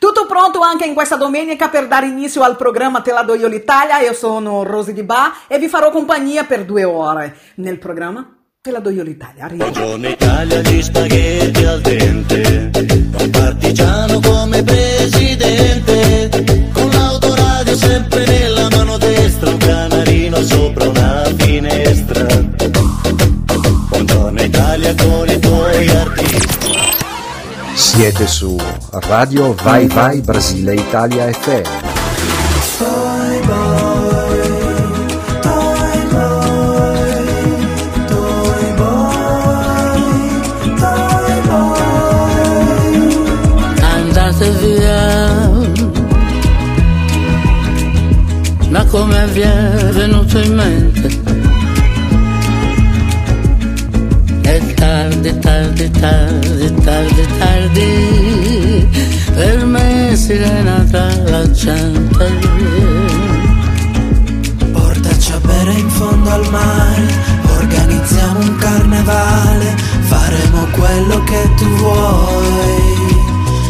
Tutto pronto anche in questa domenica per dare inizio al programma Te la do io l'Italia. Io sono Rosy Di Ba e vi farò compagnia per due ore nel programma Te la do io l'Italia. Arriva. Buongiorno Italia, gli spaghetti al dente, un partigiano come presidente, Siete su Radio Vai Vai Brasile Italia FM. andate via. Ma come vi è venuto in mente? È tardi, tardi, tardi, tardi, tardi, per me sirena tra la gente. Portaci a bere in fondo al mare, organizziamo un carnevale, faremo quello che tu vuoi,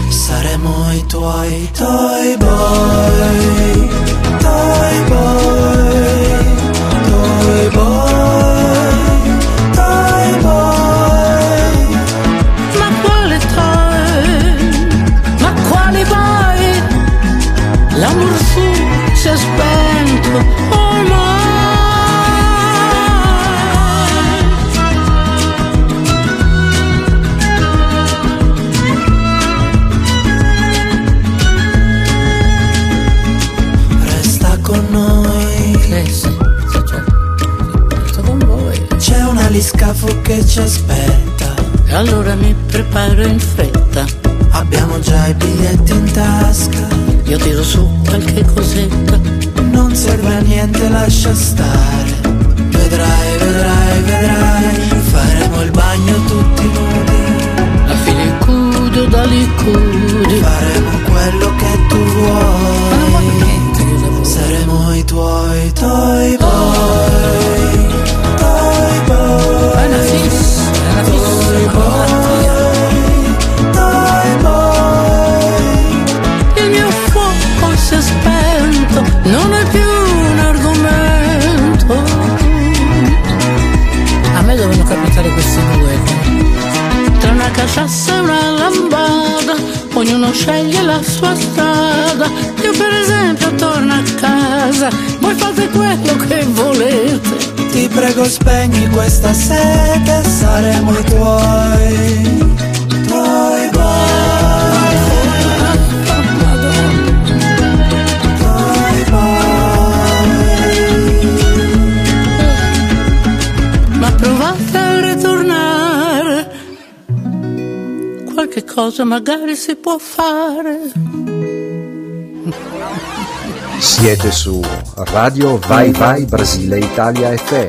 saremo i tuoi toy boy, toy boy, toy boy, un aliscafo che ci aspetta, E allora mi preparo in fretta. abbiamo già i biglietti in tasca. Io tiro su qualche cosetta. Non serve a niente, lascia stare. Vedrai, vedrai, vedrai. Faremo il bagno tutti nudi. A filicudo da licudi. Faremo quello che tu vuoi. Saremo i tuoi toy boy. Tra una caciassa e una lambada, ognuno sceglie la sua strada. Io per esempio torno a casa, voi fate quello che volete. Ti prego spegni questa sete, saremo i tuoi. Qualche cosa magari si può fare. Siete su Radio Vai Vai Brasile Italia FM.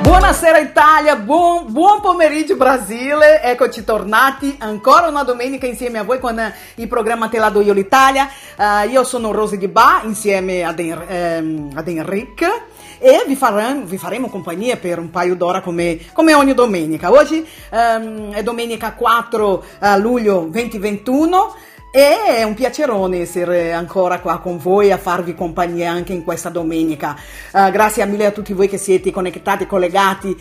Buonasera Italia, buon, buon pomeriggio Brasile, eccoci tornati ancora una domenica insieme a voi con eh, il programma Te la do io l'Italia. Eh, io sono Rosy Di Ba insieme ad, En- ehm, ad Enric e vi faremo, vi faremo compagnia per un paio d'ora come, come ogni domenica. Oggi ehm, è domenica 4 eh, luglio 2021 e è un piacerone essere ancora qua con voi a farvi compagnia anche in questa domenica. Eh, grazie mille a tutti voi che siete connettati, collegati,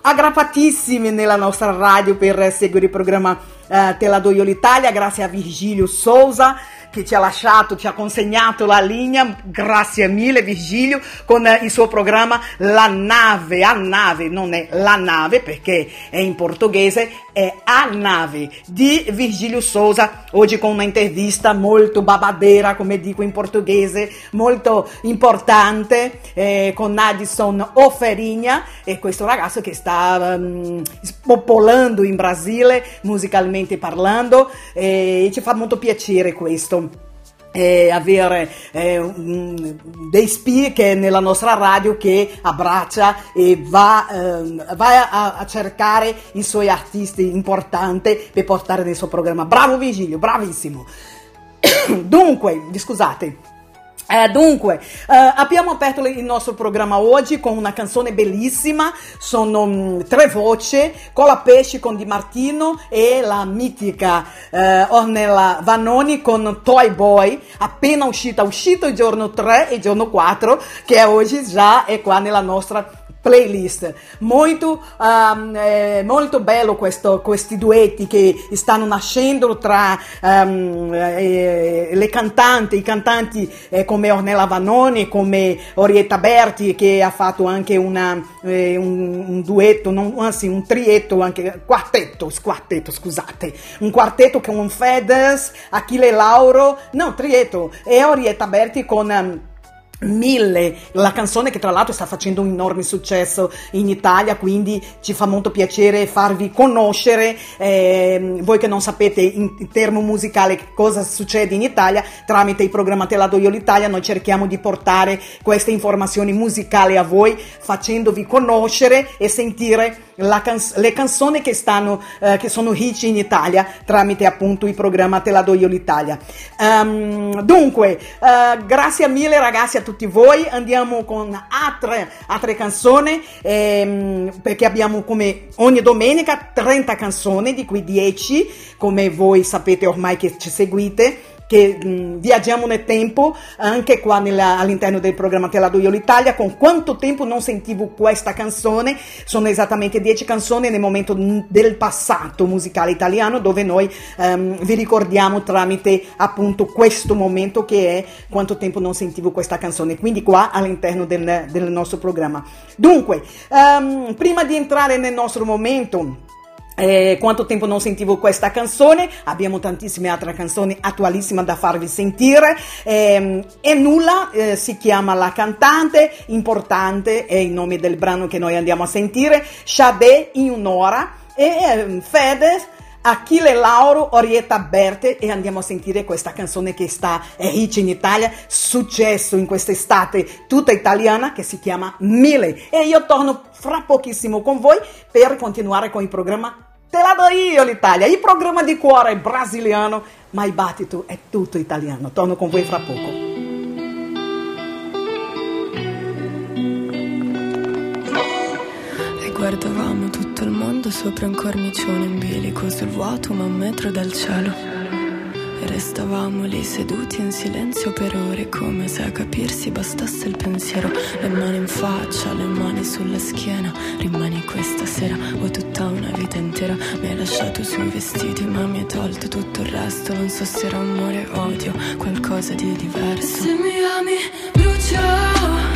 aggrappatissimi nella nostra radio per seguire il programma eh, Te la do io l'Italia. Grazie a Virgilio Souza che ci ha lasciato, ci ha consegnato la linea. Grazie mille Virgilio con eh, il suo programma La nave, a nave, non è la nave perché è in portoghese, è a nave di Virgilio Souza. Oggi con una intervista molto babadeira, come dico in portoghese, molto importante eh, con Addison Oferigna e questo ragazzo che sta ehm, spopolando in Brasile musicalmente parlando e ci fa molto piacere questo eh, avere eh, dei speaker nella nostra radio che abbraccia e va, ehm, va a, a cercare i suoi artisti importanti per portare nel suo programma. Bravo Vigilio, bravissimo. Dunque, scusate. Eh, dunque, eh, abbiamo aperto il nostro programma oggi con una canzone bellissima, sono mh, tre voci, Cola Pesci con Di Martino e la mitica eh, Ornella Vanoni con Toy Boy, appena uscita, uscito il giorno 3 e il giorno 4, che oggi già è qua nella nostra playlist. Molto, um, eh, molto bello questo, questi duetti che stanno nascendo tra um, eh, le cantanti, i cantanti eh, come Ornella Vanoni, come Orietta Berti che ha fatto anche una, eh, un, un, duetto, non, anzi un trietto, anche quartetto, quartetto, scusate, un quartetto con Fedez, Achille Lauro, no, trietto, e Orietta Berti con... Um, Mille, la canzone che tra l'altro sta facendo un enorme successo in Italia, quindi ci fa molto piacere farvi conoscere, eh, voi che non sapete in, termo musicale cosa succede in Italia, tramite il programma Te la do io l'Italia noi cerchiamo di portare queste informazioni musicali a voi, facendovi conoscere e sentire Canz- le canzoni che, stanno, eh, che sono hit in Italia tramite appunto il programma Te la do io l'Italia. Um, dunque, uh, grazie mille ragazzi a tutti voi, andiamo con altre, altre canzoni ehm, perché abbiamo come ogni domenica 30 canzoni, di cui 10 come voi sapete ormai che ci seguite che mh, viaggiamo nel tempo anche qua nella, all'interno del programma Te la do io l'Italia con quanto tempo non sentivo questa canzone. Sono esattamente 10 canzoni nel momento del passato musicale italiano dove noi um, vi ricordiamo tramite appunto questo momento che è quanto tempo non sentivo questa canzone. Quindi qua all'interno del, del nostro programma. Dunque um, prima di entrare nel nostro momento eh, quanto tempo non sentivo questa canzone? Abbiamo tantissime altre canzoni attualissime da farvi sentire. Eh, e nulla eh, si chiama la cantante, importante è il nome del brano che noi andiamo a sentire. Sade in un'ora e eh, Fedez Achille Lauro, Orietta Berte e andiamo a sentire questa canzone che sta è hit in Italia, successo in quest'estate tutta italiana che si chiama Mille e io torno fra pochissimo con voi per continuare con il programma Te la do io l'Italia, il programma di cuore brasiliano, ma il battito è tutto italiano. Torno con voi fra poco. Sopra un cornicione in bilico sul vuoto ma un metro dal cielo. Restavamo lì seduti in silenzio per ore come se a capirsi bastasse il pensiero. Le mani in faccia, le mani sulla schiena. Rimani questa sera o tutta una vita intera. Mi hai lasciato sui vestiti ma mi hai tolto tutto il resto. Non so se era amore o odio, qualcosa di diverso. Se mi ami brucia e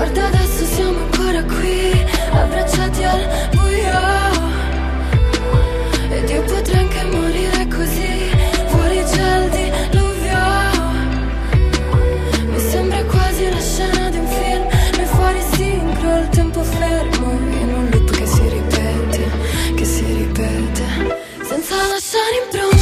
guarda adesso siamo ancora qui, abbracciati al buio. Ed io potrei anche morire così, fuori c'è il diluvio. Mi sembra quasi la scena di un film, noi fuori sincro, il tempo fermo, in un loop che si ripete, che si ripete, senza lasciare impronta,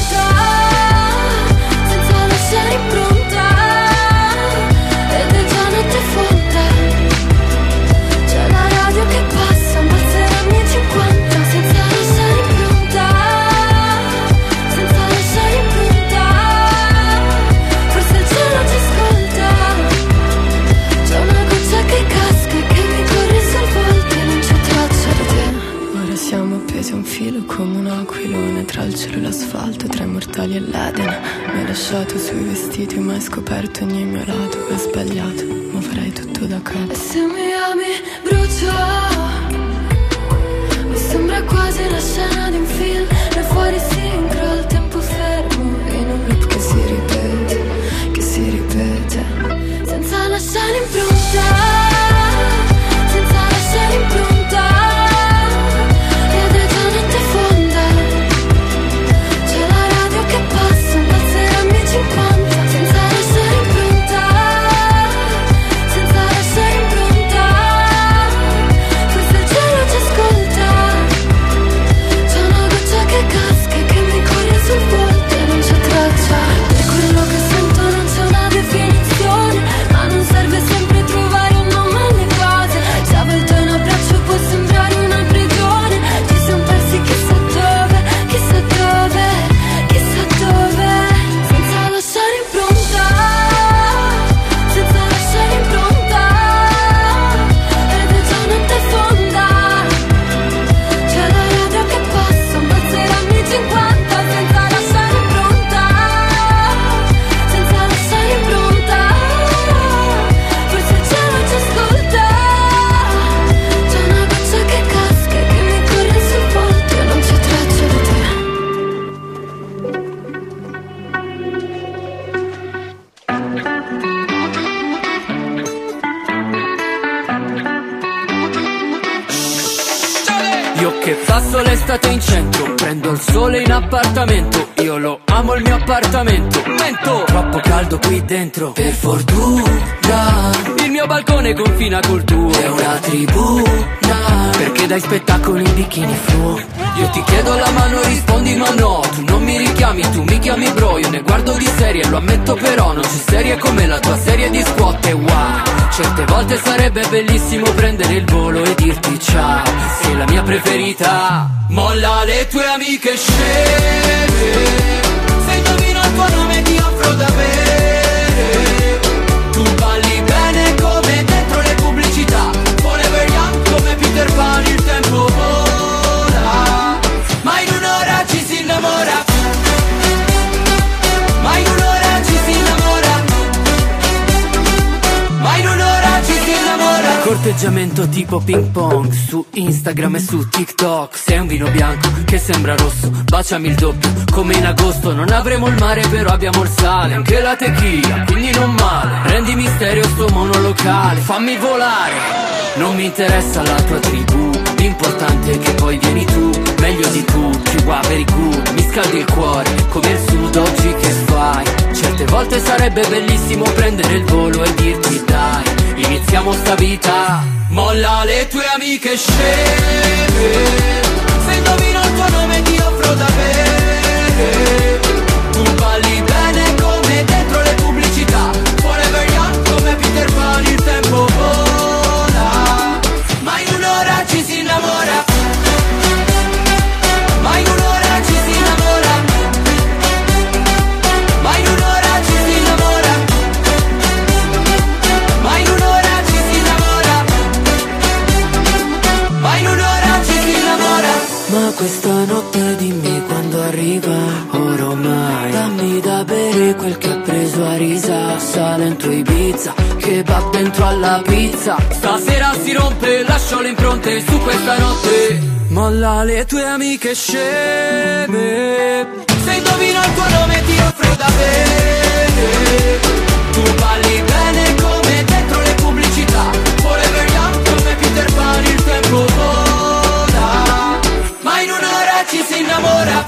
l'asfalto, tra i mortali e l'Eden. Mi hai lasciato sui vestiti, ma hai scoperto ogni mio lato. Ho sbagliato, ma farei tutto da capo. E se mi ami, brucio. Mi sembra quasi la scena di un film, e fuori sincro, il tempo fermo, in un loop che si ripete, che si ripete, senza lasciare impronta, in appartamento. Io lo amo il mio appartamento. Mento Troppo caldo qui dentro. Per fortuna Il mio balcone confina col tuo. È una Perché dai spettacolo in bikini fluo Io ti chiedo la mano rispondi ma no. Tu non mi richiami, tu mi chiami bro. Io ne guardo di serie, lo ammetto però Non c'è serie come la tua serie di squat e wow. Certe volte sarebbe bellissimo prendere il volo e dirti ciao. Sei la mia preferita. Molla le tue amiche sceme Se indovino il tuo nome ti offro da bere. Tu balli bene come dentro le pubblicità. Forever young come Peter Pan Corteggiamento tipo ping pong Su Instagram e su TikTok. Sei un vino bianco che sembra rosso Baciami il doppio come in agosto. Non avremo il mare però abbiamo il sale Anche la tequila quindi non male. Rendi misterio sto monolocale Fammi volare. Non mi interessa la tua tribù L'importante è che poi vieni tu Meglio di tutti, very good Mi scaldi il cuore come il sud oggi che fai. Certe volte sarebbe bellissimo prendere il volo e dirti dai Iniziamo sta vita. Molla le tue amiche sceme Se indovino il tuo nome ti offro da bere. Tu balli bene come dentro le pubblicità. Forever young come Peter Pan il tempo Ma questa notte dimmi quando arriva. Ormai Dammi da bere quel che ha preso a risa. Salento Ibiza Che va dentro alla pizza. Stasera si rompe Lascio le impronte su questa notte. Molla le tue amiche sceme. Se indovino il tuo nome ti offro da bere. Tu balli bene come dentro le pubblicità. Forever young come Peter Pan il tempo vola in un'ora ci si innamora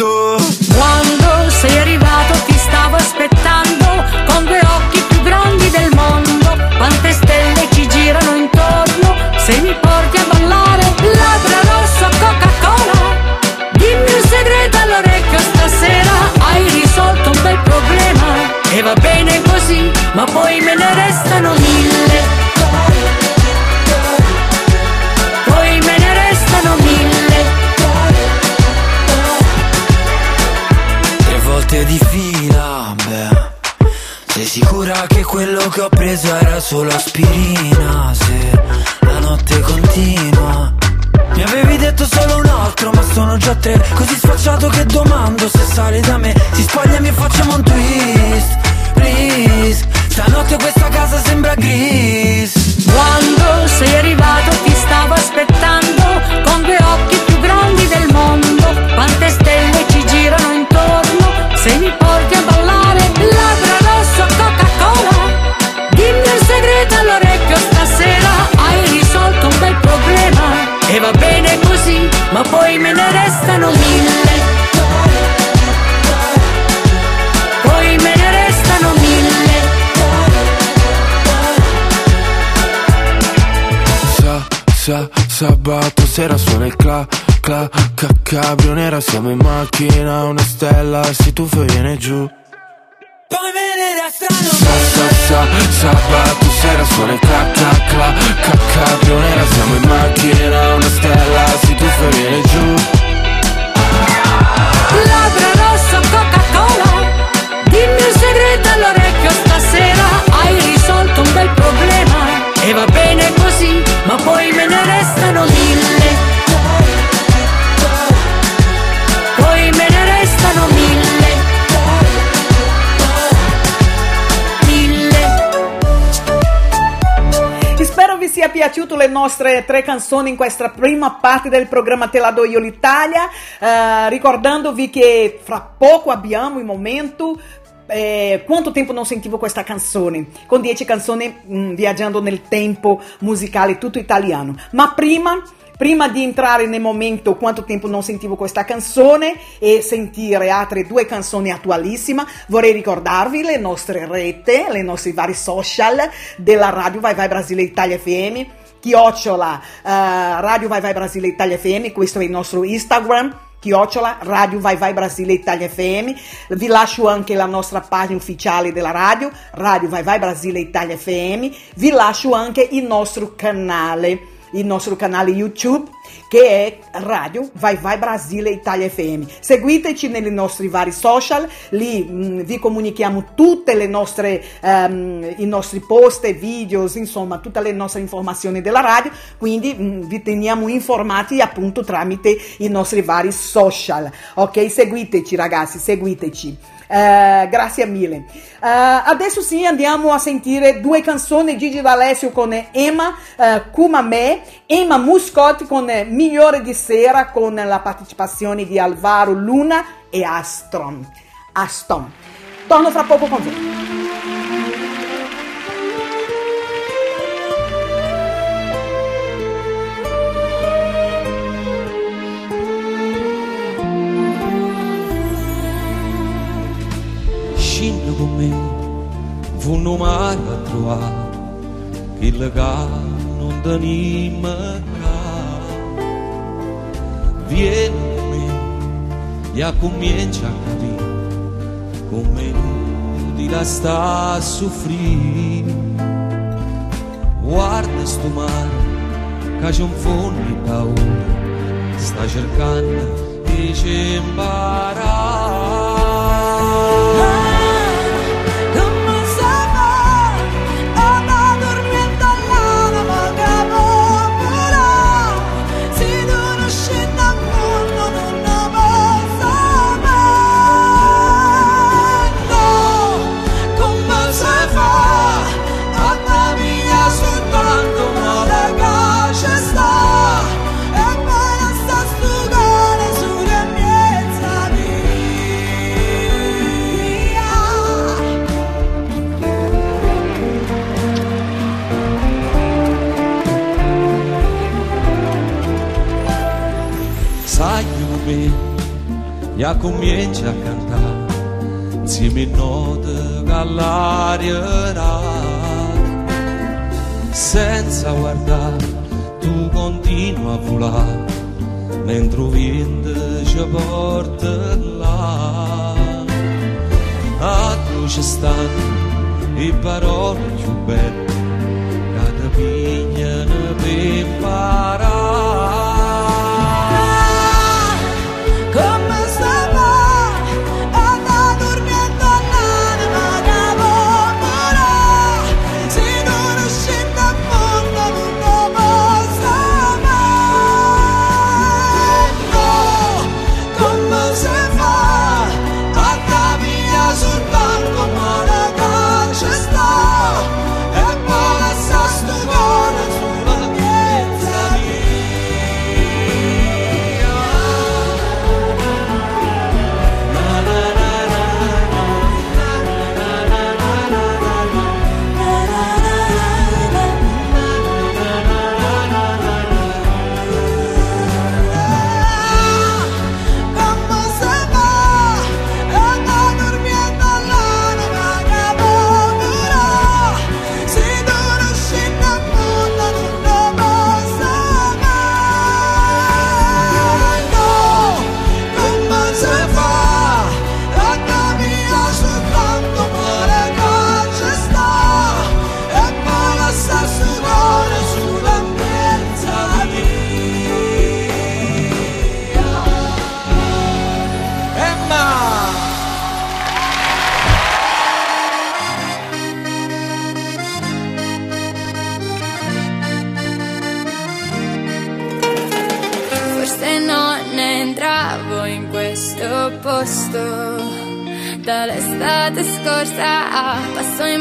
prometto Volte di fila, beh. Sei sicura che quello che ho preso era solo aspirina? Se la notte continua. Mi avevi detto solo un altro, ma sono già tre. Così sfacciato che domando se sale da me. Si spogliami e facciamo un twist, please. Stanotte questa casa sembra gris. Quando sei arrivato ti stavo aspettando con due occhi più grandi del mondo. Quante stelle ci girano intorno se mi porti a ballare. Labbra rosso Coca-Cola. Dimmi un segreto all'orecchio stasera. Hai risolto un bel problema e va bene così, ma poi me ne restano mille. Poi me ne restano mille. Sa, sa, sabato sera suona il cla, cla, ca, cabrio nera Siamo in macchina, una stella, si tuffa e viene giù. Poi venere a strano. Sa, sa, sa, sabato sera suona il cla, cla, cla, ca, cabrio nera Siamo in macchina, una stella, si tuffa e viene giù. Labbra rosso Coca-Cola. Dimmi un segreto all'orecchio stasera. Hai risolto un bel problema. E va bene così Ma poi me ne restano mille sia piaciuto le nostre tre canzoni in questa prima parte del programma Te la do io l'Italia, eh, ricordandovi che fra poco abbiamo il momento eh, quanto tempo non sentivo questa canzone? Con 10 canzoni mh, viaggiando nel tempo musicale tutto italiano. Ma prima, prima di entrare nel momento quanto tempo non sentivo questa canzone e sentire altre due canzoni attualissime, vorrei ricordarvi le nostre rete, le nostre vari social della radio Vai Vai Brasile Italia FM chiocciola eh, Radio Vai Vai Brasile Italia FM, questo è il nostro Instagram, chiocciola Radio Vai Vai Brasile Italia FM. Vi lascio anche la nostra pagina ufficiale della radio, Radio Vai Vai Brasile Italia FM. Vi lascio anche il nostro canale, il nostro canale YouTube che è Radio Vai Vai Brasile Italia FM. Seguiteci nei nostri vari social, lì mh, vi comunichiamo tutte le nostre ehm, i nostri post e insomma, tutte le nostre informazioni della radio, quindi mh, vi teniamo informati appunto tramite i nostri vari social. Ok, seguiteci ragazzi, seguiteci. Eh, grazie mille. Eh, adesso sì andiamo a sentire due canzoni Gigi D'Alessio con Emma eh, Kumame, Emma Muscotti con Migliore di sera con la partecipazione di Alvaro Luna e Astron. Aston. Torno fra poco con voi. Me, funno mare a trovare, che le non tenim Vieni con me, e comincia a capire come di la sta a soffrire. Guarda sto mare, che c'è un fondo di paura, sta cercando di ci imparare. E comincia a cantare insieme a note che all'aria senza guardare tu continua a volare mentre il vento ci porta là. A tu ci stanno le parole più belle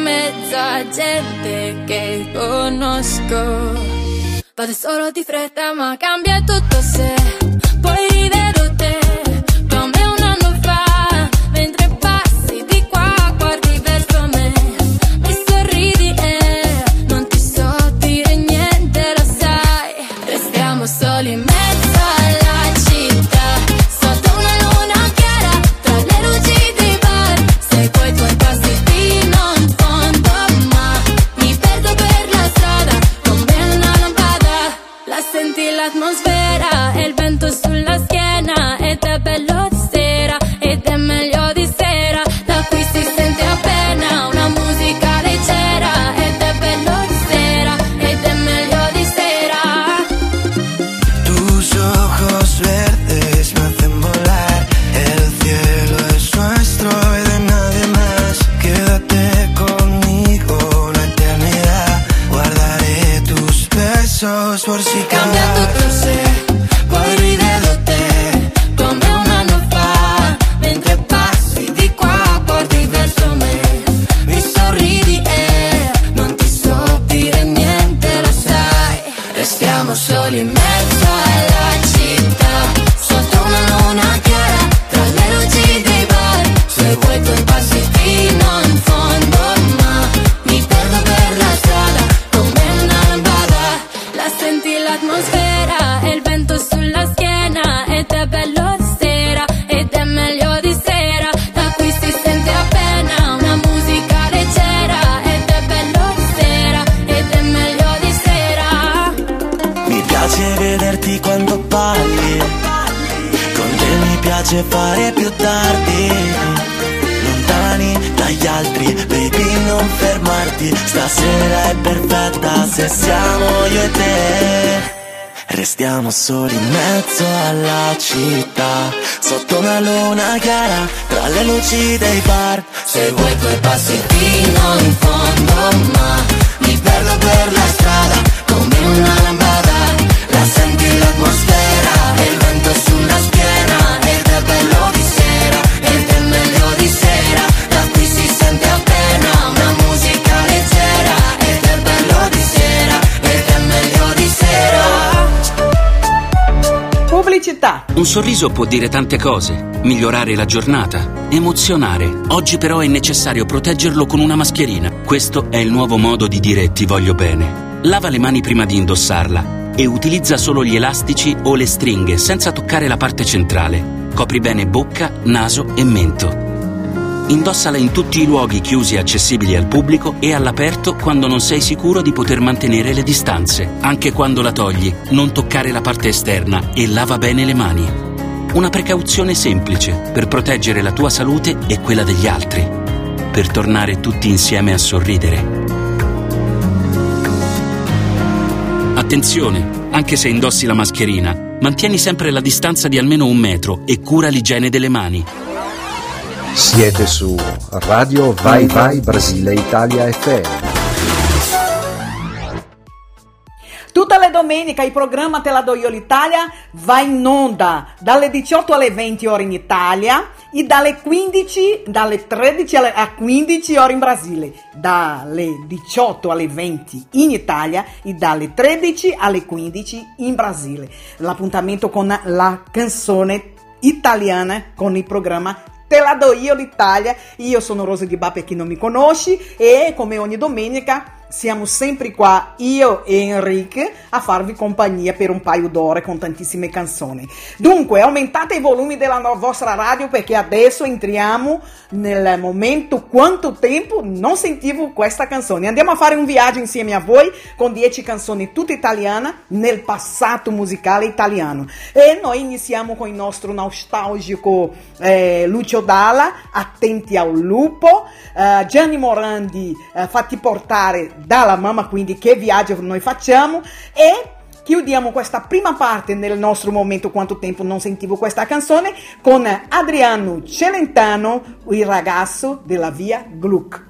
mezzo a gente che conosco. Vado solo di fretta ma cambia tutto se soli in mezzo alla città, sotto una luna chiara, tra le luci dei bar. Seguo i tuoi passi fino in fondo Un sorriso può dire tante cose, migliorare la giornata, emozionare. Oggi però è necessario proteggerlo con una mascherina. Questo è il nuovo modo di dire ti voglio bene. Lava le mani prima di indossarla e utilizza solo gli elastici o le stringhe senza toccare la parte centrale. Copri bene bocca, naso e mento. Indossala in tutti i luoghi chiusi e accessibili al pubblico e all'aperto quando non sei sicuro di poter mantenere le distanze. Anche quando la togli, non toccare la parte esterna e lava bene le mani. Una precauzione semplice per proteggere la tua salute e quella degli altri. Per tornare tutti insieme a sorridere. Attenzione, anche se indossi la mascherina, mantieni sempre la distanza di almeno un metro e cura l'igiene delle mani. Siete su Radio Vai Vai Brasile Italia FM. Tutte le domeniche il programma Te la do io l'Italia va in onda dalle 18 alle 20 ore in Italia e dalle 15, dalle 13 alle, a 15 ore in Brasile. Dalle 18 alle 20 in Italia e dalle 13 alle 15 in Brasile. L'appuntamento con la canzone italiana con il programma Te la do io l'Italia. Io sono Rosa Di Ba per chi non mi conosce e come ogni domenica siamo sempre qua, io e Enrique, a farvi compagnia per un paio d'ore con tantissime canzoni. Dunque, aumentate i volumi della vostra radio perché adesso entriamo nel momento quanto tempo non sentivo questa canzone. Andiamo a fare un viaggio insieme a voi con 10 canzoni tutte italiane nel passato musicale italiano. E noi iniziamo con il nostro nostalgico eh, Lucio Dalla, Attenti al lupo, eh, Gianni Morandi, eh, Fatti portare dalla mamma, quindi che viaggio noi facciamo e chiudiamo questa prima parte nel nostro momento quanto tempo non sentivo questa canzone con Adriano Celentano, il ragazzo della via Gluck.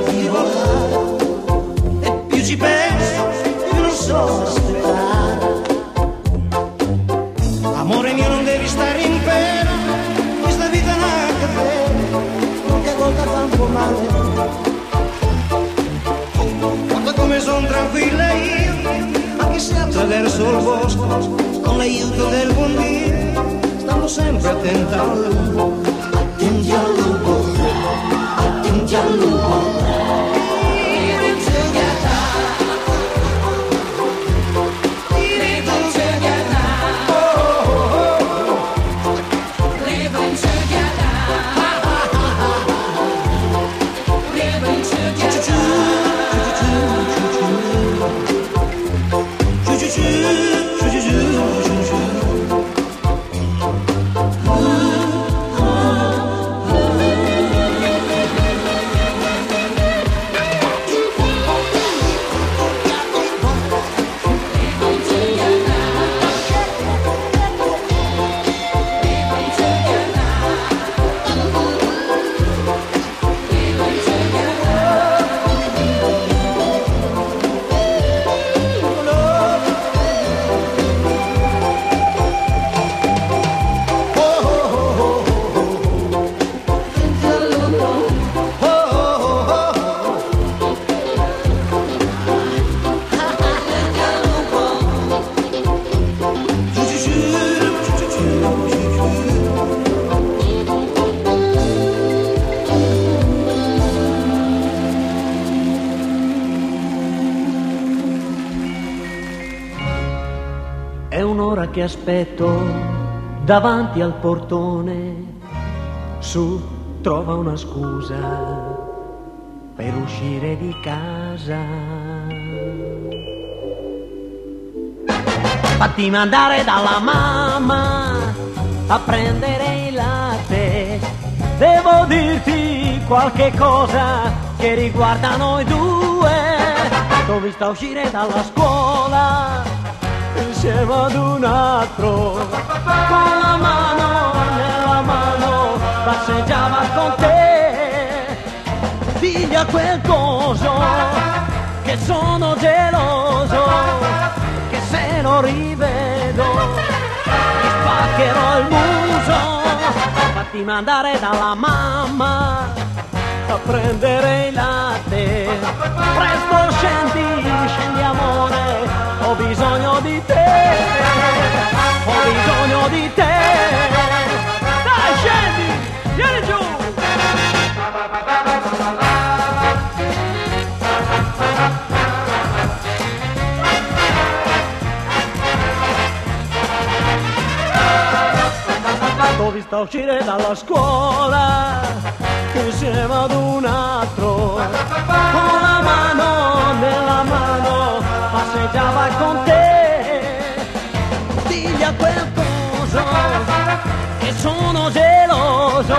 Mi sembra aspetto davanti al portone. Su, trova una scusa per uscire di casa. Fatti mandare dalla mamma a prendere il latte. Devo dirti qualche cosa che riguarda noi due. T'ho vista uscire dalla scuola insieme ad un altro, con la mano nella mano passeggiava con te. Digli a quel coso che sono geloso, che se lo rivedo gli spaccherò il muso. Fatti mandare dalla mamma a prendere il latte. Presto scendi, scendi amore, ho bisogno di te, ho bisogno di te. Dai scendi, vieni giù. T'ho vista uscire dalla scuola insieme ad un altro. Con la mano nella mano passeggiava con te. Digli a quel coso che sono geloso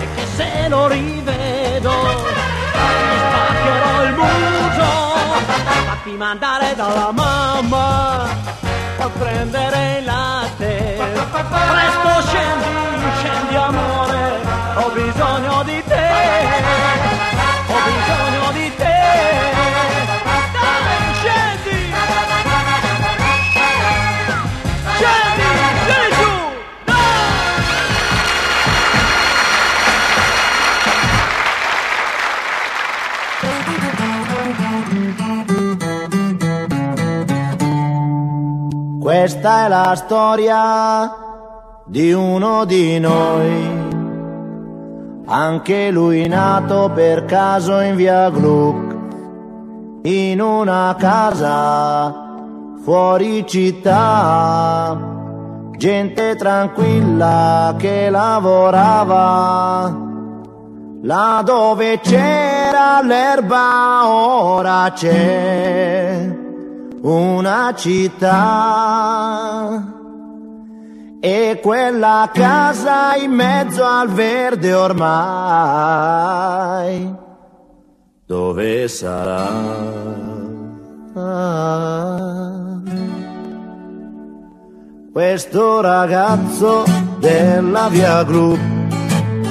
e che se lo rivedo gli spaccherò il muso. Fatti mandare dalla mamma a prendere il latte presto Questa è la storia di uno di noi. Anche lui nato per caso in via Gluck, in una casa fuori città, gente tranquilla che lavorava, là dove c'era l'erba ora c'è una città. E quella casa in mezzo al verde ormai, dove sarà? Questo ragazzo della via Gru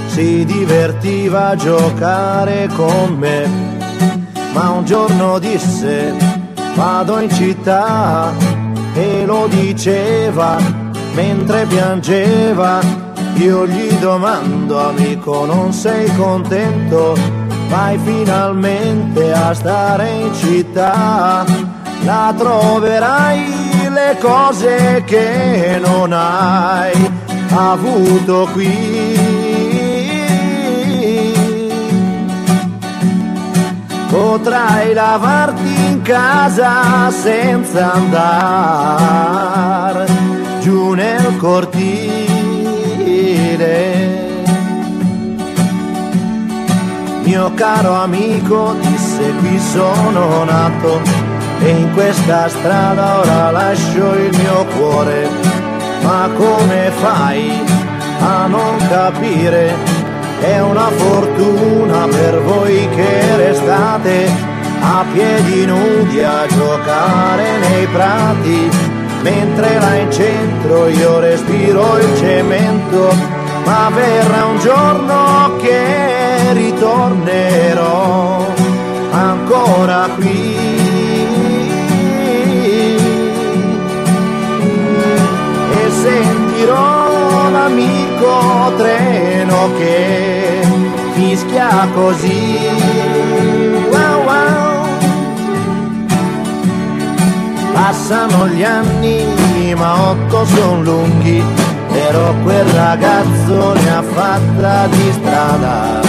si divertiva a giocare con me, ma un giorno disse vado in città e lo diceva mentre piangeva, io gli domando amico non sei contento, vai finalmente a stare in città, la troverai le cose che non hai avuto qui. Potrai lavarti in casa senza andare giù nel cortile. Mio caro amico disse qui sono nato e in questa strada ora lascio il mio cuore. Ma come fai a non capire? È una fortuna per voi che restate a piedi nudi a giocare nei prati mentre là in centro io respiro il cemento, ma verrà un giorno che ritornerò ancora qui. E sentirò l'amico treno che fischia così. Passano gli anni, ma otto son lunghi, però quel ragazzo ne ha fatta di strada,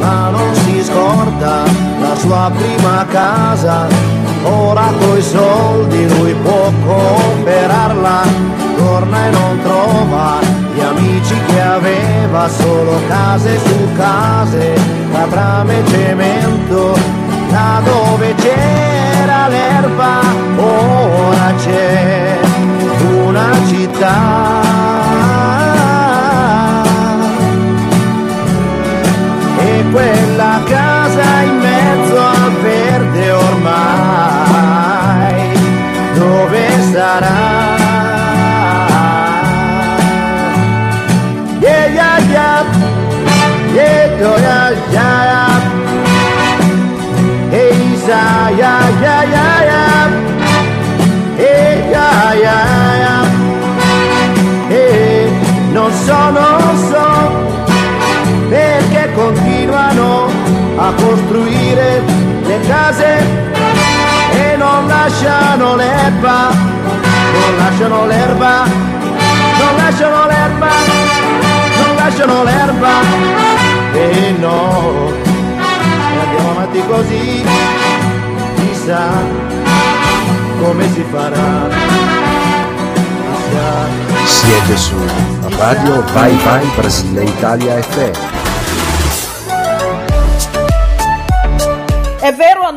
ma non si scorda la sua prima casa, ora coi soldi lui può comprarla, torna e non trova gli amici che aveva solo case su case, la trame e cemento, là dove c'era l'erba, ora c'è una città. E quella casa così, chissà come si farà, chissà. Siete su Radio Vai Vai Brasile Italia FM.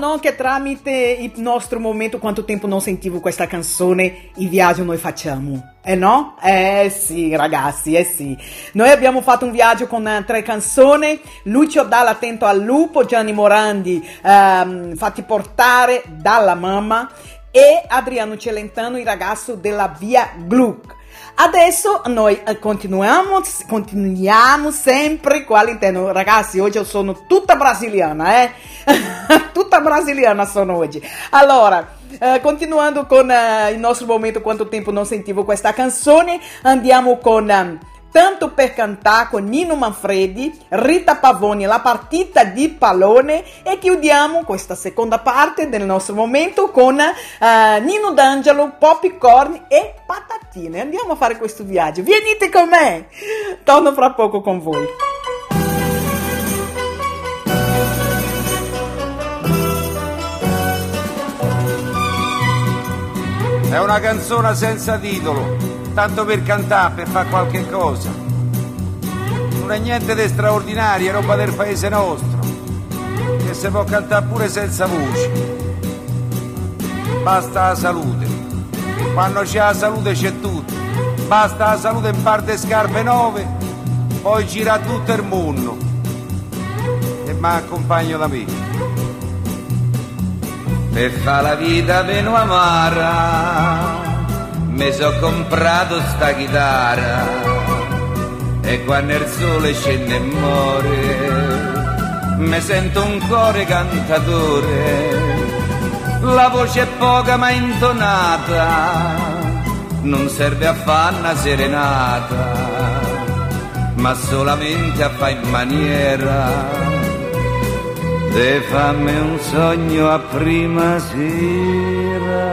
È vero o non che tramite il nostro momento, quanto tempo non sentivo questa canzone, i viaggi noi facciamo? Eh no? Eh sì, ragazzi, eh sì. Noi abbiamo fatto un viaggio con eh, tre canzoni, Lucio Dalla Attento al Lupo, Gianni Morandi ehm, Fatti Portare dalla Mamma e Adriano Celentano, il ragazzo della Via Gluck. Adesso noi eh, continuiamo, continuiamo sempre qua all'interno. Ragazzi, oggi io sono tutta brasiliana, eh? tutta brasiliana sono oggi. Allora, eh, continuando con eh, il nostro momento, quanto tempo non sentivo questa canzone, andiamo con... ehm, Tanto per cantare con Nino Manfredi, Rita Pavoni, la partita di pallone e chiudiamo questa seconda parte del nostro momento con eh, Nino D'Angelo, Popcorn e patatine. Andiamo a fare questo viaggio. Venite con me! Torno fra poco con voi. È una canzone senza titolo, tanto per cantare, per fare qualche cosa. Non è niente di straordinario, è roba del paese nostro, che si può cantare pure senza voce. Basta la salute. Quando c'è la salute c'è tutto. Basta la salute in parte scarpe nuove, poi gira tutto il mondo. E mi accompagno da me. Per fa la vita meno amara mi so comprato sta chitarra e quando il sole scende e muore mi sento un cuore cantatore la voce è poca ma intonata non serve a fare una serenata ma solamente a fare maniera Te fammi un sogno a prima sera.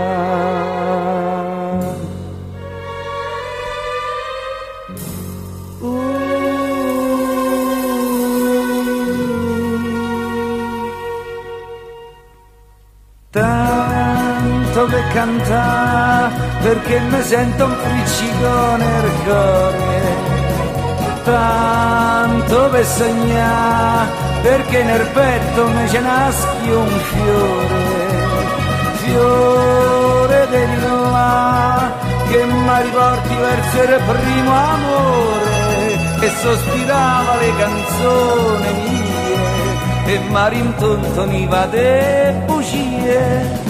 Tanto per cantare perché mi sento un friccicone nel cuore. Tanto per sognare perché nel petto mi ce naschi un fiore. Fiore del là che mi riporti verso il primo amore e sospirava le canzoni. mie e mi rintontoniva de bugie.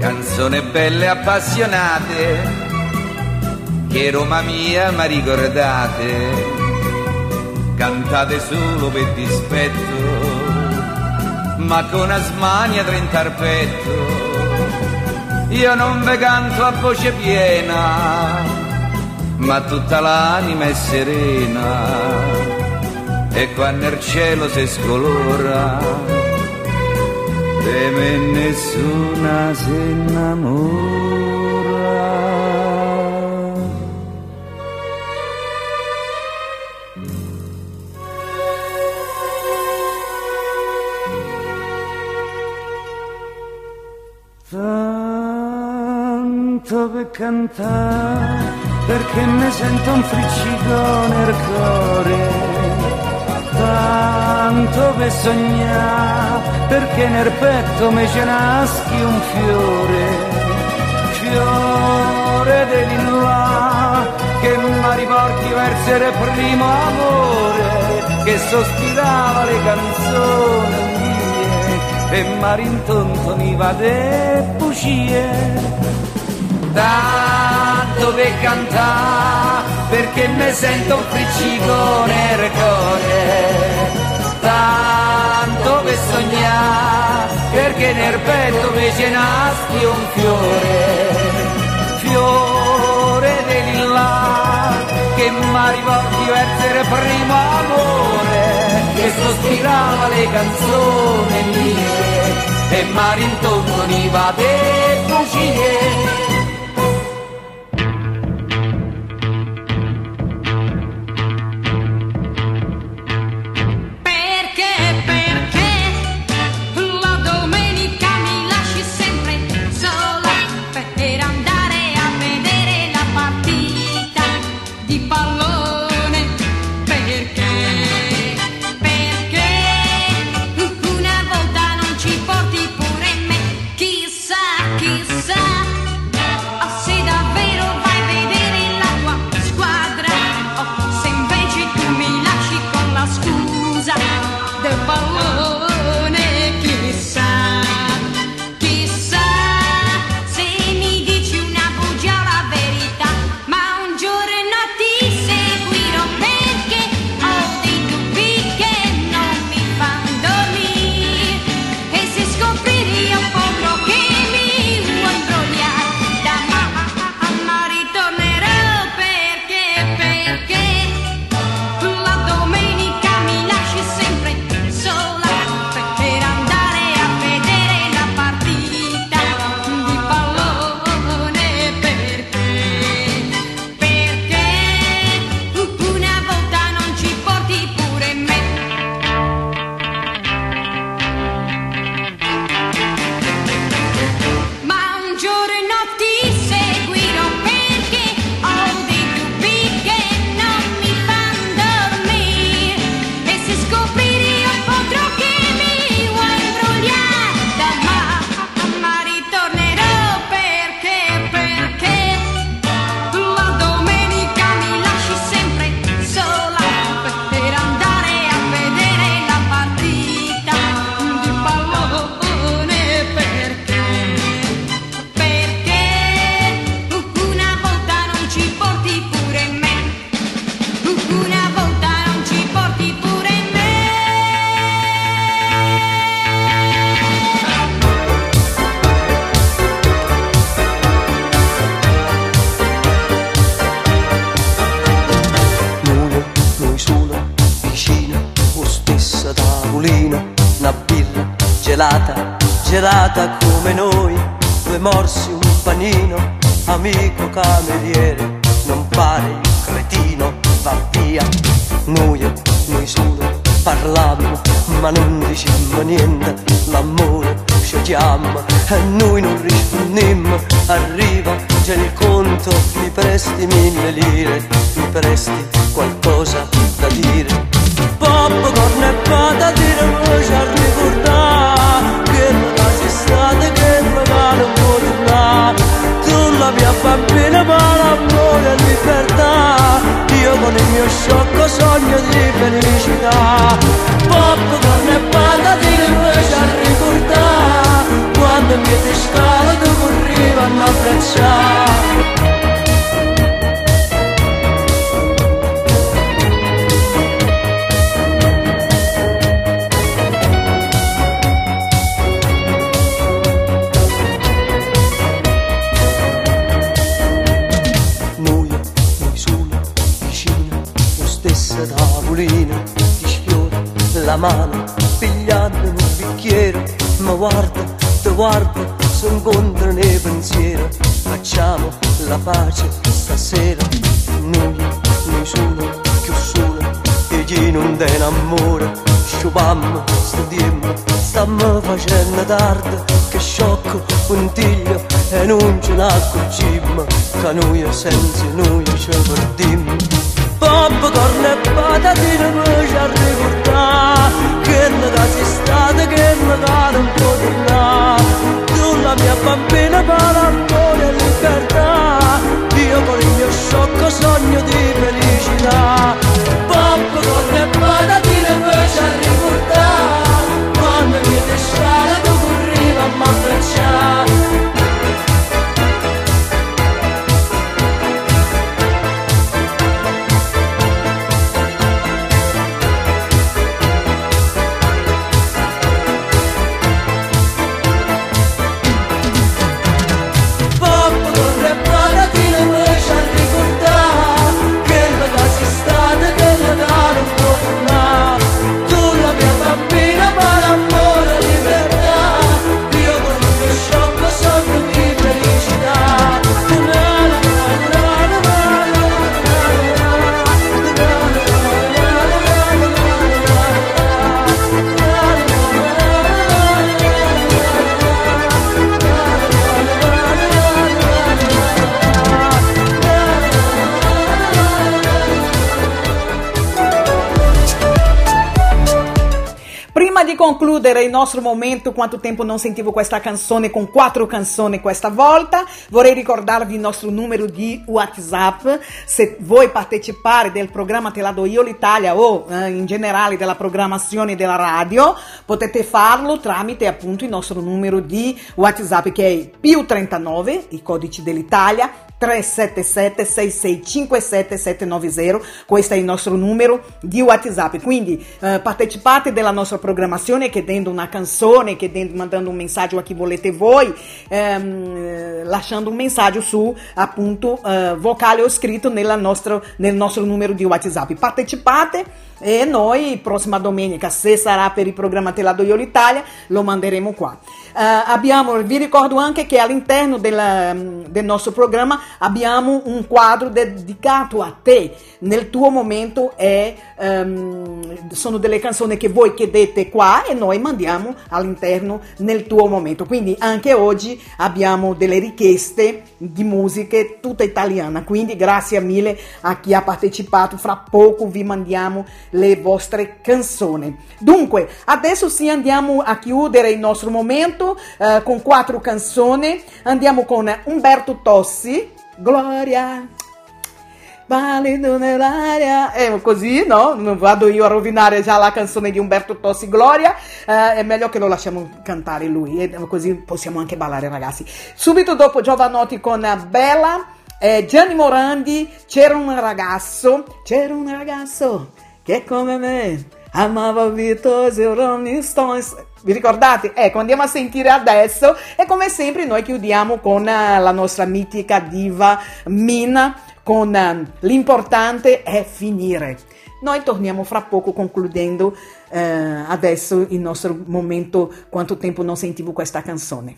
Canzoni belle appassionate che Roma mia mi ricordate cantate solo per dispetto ma con asmania trentarpetto io non ve canto a voce piena ma tutta l'anima è serena e quando il cielo si scolora de me nessuna si innamora. cantare perché mi sento un friccico nel cuore. Tanto per sognare perché nel petto mi ce naschi un fiore. Fiore dell'inlà che mi riporti verso il primo amore che sospirava le canzoni mie e mi rintontoniva de bugie da dove cantare perché mi sento un friccico nel cuore. Tanto per sognà perché nel petto invece nasce un fiore. Fiore di lilla che mi ha rivolto essere primo amore che sospirava le canzoni mie e mi rintoniva dei fucile concludere il nostro momento, quanto tempo non sentivo questa canzone con quattro canzoni questa volta, vorrei ricordarvi il nostro numero di WhatsApp. Se vuoi partecipare del programma Te la do io l'Italia o eh, in generale della programmazione della radio, potete farlo tramite appunto il nostro numero di WhatsApp che è più 39, i codici dell'Italia, 377 6657 790 questo è il nostro numero di whatsapp. Quindi eh, partecipate della nostra programmazione chiedendo una canzone chiedendo, mandando un messaggio a chi volete voi ehm, eh, lasciando un messaggio su appunto eh, vocale o scritto nella nostra- nel nostro numero di whatsapp. Partecipate e noi prossima domenica se sarà per il programma Te la do io lo manderemo qua. Eh, abbiamo, vi ricordo anche che all'interno della- del nostro programma abbiamo un quadro dedicato a te. Nel tuo momento è, ehm, sono delle canzoni che voi chiedete qua e noi mandiamo all'interno nel tuo momento. Quindi anche oggi abbiamo delle richieste di musiche tutta italiana. Quindi grazie mille a chi ha partecipato. Fra poco vi mandiamo le vostre canzoni. Dunque adesso sì andiamo a chiudere il nostro momento eh, con quattro canzoni. Andiamo con Umberto Tossi Gloria. Valido nell'aria, è così, no? Non vado io a rovinare già la canzone di Umberto Tossi Gloria, eh, è meglio che lo lasciamo cantare lui, e così possiamo anche ballare ragazzi. Subito dopo Giovanotti con Bella, eh, Gianni Morandi, c'era un ragazzo, c'era un ragazzo che come me amava Beatles e Rolling Stones. Vi ricordate? Ecco, andiamo a sentire adesso e come sempre noi chiudiamo con eh, la nostra mitica diva Mina con eh, l'importante è finire. Noi torniamo fra poco concludendo eh, adesso il nostro momento quanto tempo non sentivo questa canzone.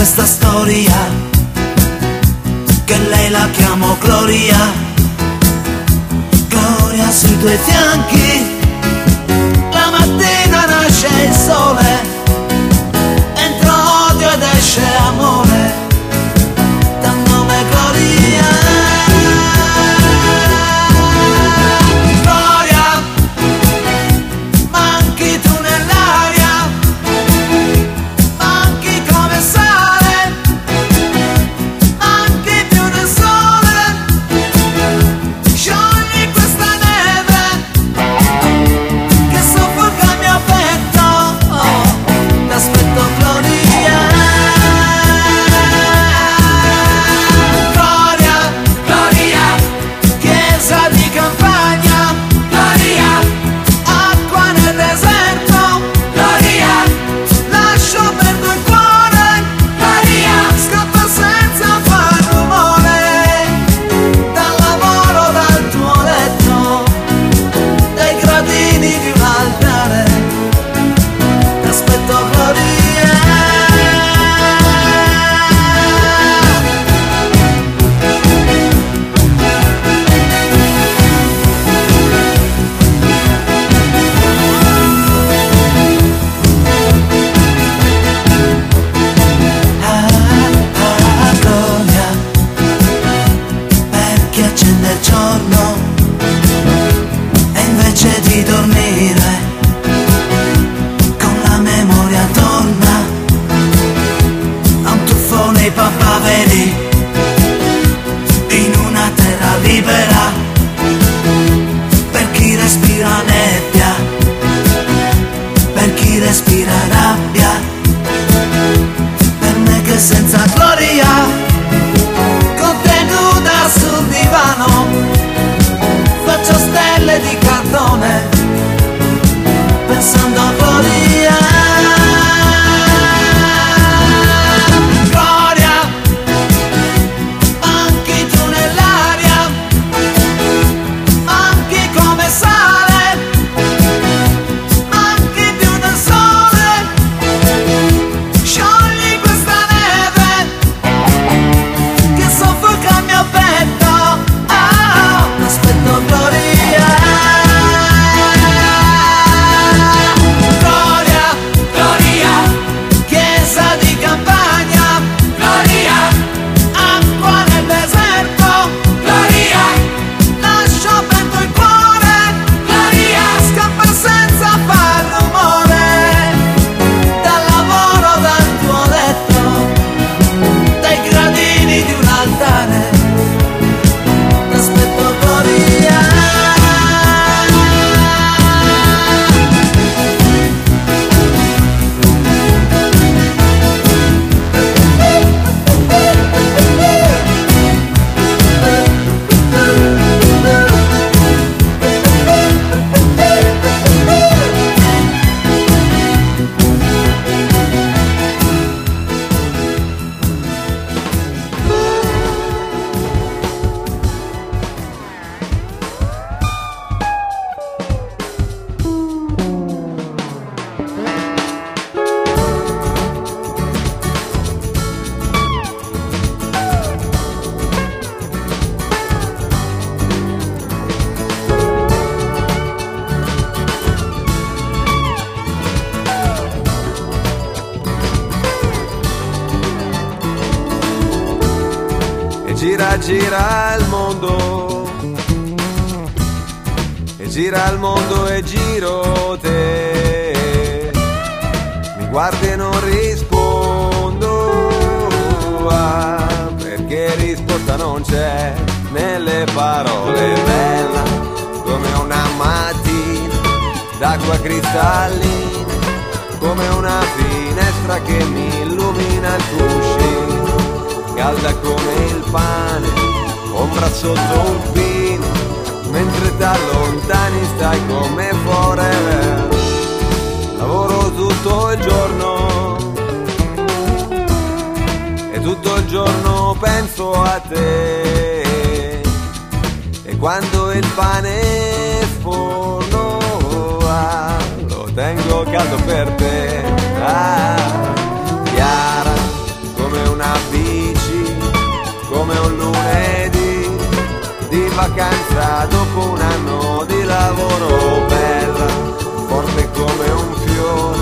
Questa storia che lei la chiamo Gloria. Gloria sui tuoi fianchi, guardi e non rispondo. ah, perché risposta non c'è nelle parole. Bella come una mattina d'acqua cristallina. Come una finestra che mi illumina il cuscino calda come il pane, ombra sotto un pino, mentre da lontani stai come forever. Lavoro tutto il giorno e tutto il giorno penso a te. E quando il pane sforno ah, lo tengo caldo per te. Ah, chiara come una bici, come un lunedì di vacanza dopo un anno di lavoro bella, forte come un fiore,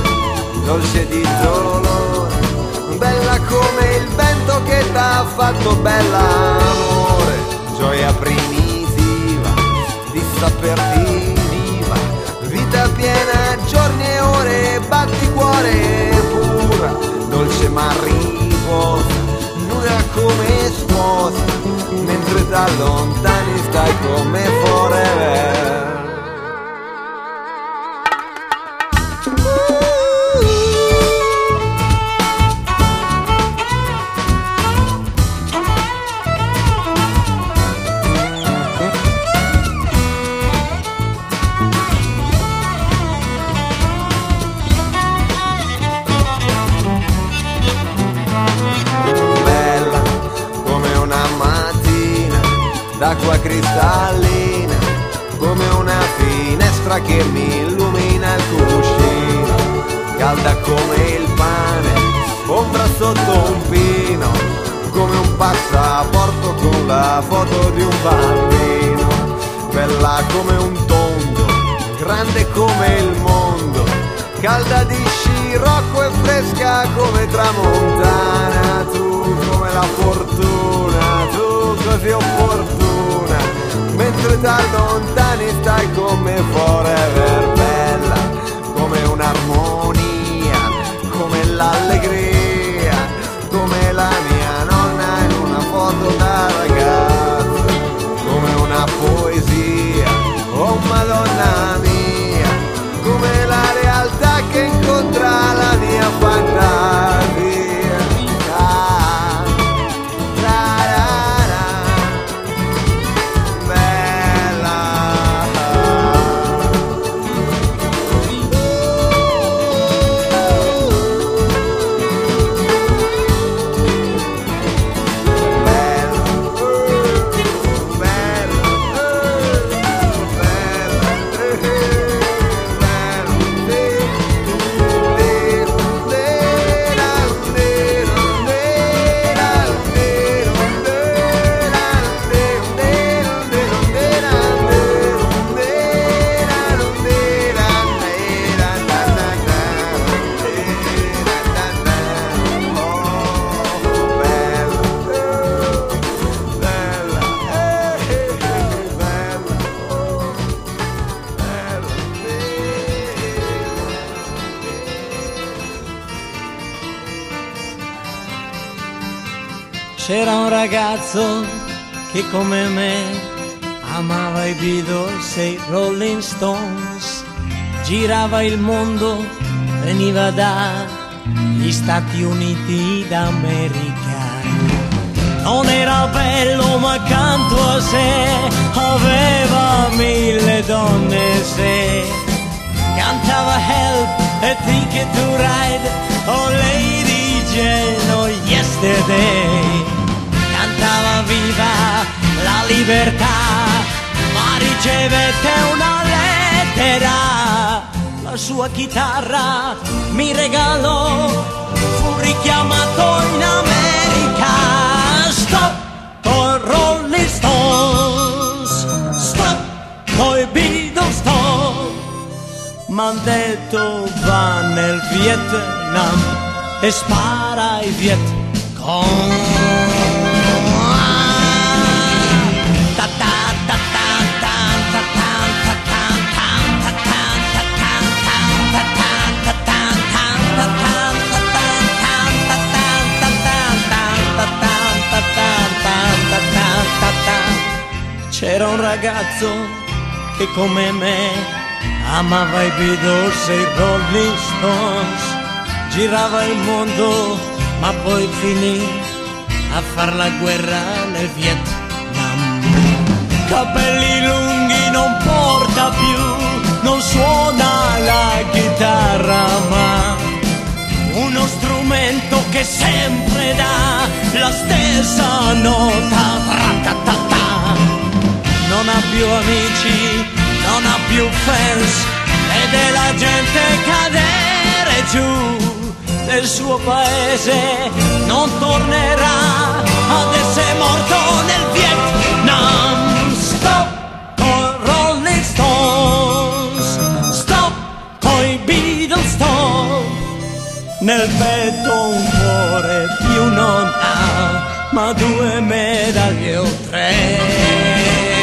dolce di dolore, bella come il vento che t'ha fatto bella amore, gioia primitiva di saperti viva, vita piena, giorni e ore, batti cuore pura, dolce ma riposa, nuda come sposa, mentre da lontani stai come forever. D'acqua cristallina, come una finestra che mi illumina il cuscino, calda come il pane, ombra sotto un pino, come un passaporto con la foto di un bambino, bella come un tondo, grande come il mondo, calda di scirocco e fresca come tramontana, tu la fortuna, tu così opportuna, mentre da lontani stai come forever bella, come un'armonia, come l'allegria, come la mia nonna in una foto da ragazza, come una poesia, oh madonna. C'era un ragazzo che come me amava i Beatles e i Rolling Stones, girava il mondo, veniva dagli Stati Uniti d'America. Non era bello ma accanto a sé aveva mille donne se cantava Help e Ticket to Ride oh Lady Jane oh Yesterday viva la libertà ma ricevette una lettera la sua chitarra mi regalò fu richiamato in America. Stop con Rolling Stones stop coi Beatles. Stop m'han detto va nel Vietnam e spara ai Viet C'era un ragazzo che come me amava i Beatles e i Rolling Stones, girava il mondo ma poi finì a far la guerra nel Vietnam. Capelli lunghi non porta più, non suona la chitarra ma uno strumento che sempre dà la stessa nota. Tra-ta-ta-ta. Non ha più amici, non ha più fans, vede la gente cadere giù nel suo paese, non tornerà ad essere morto nel Vietnam. Stop con Rolling Stones, stop coi Beatles, stop nel petto un cuore più non ha, ma due medaglie o tre.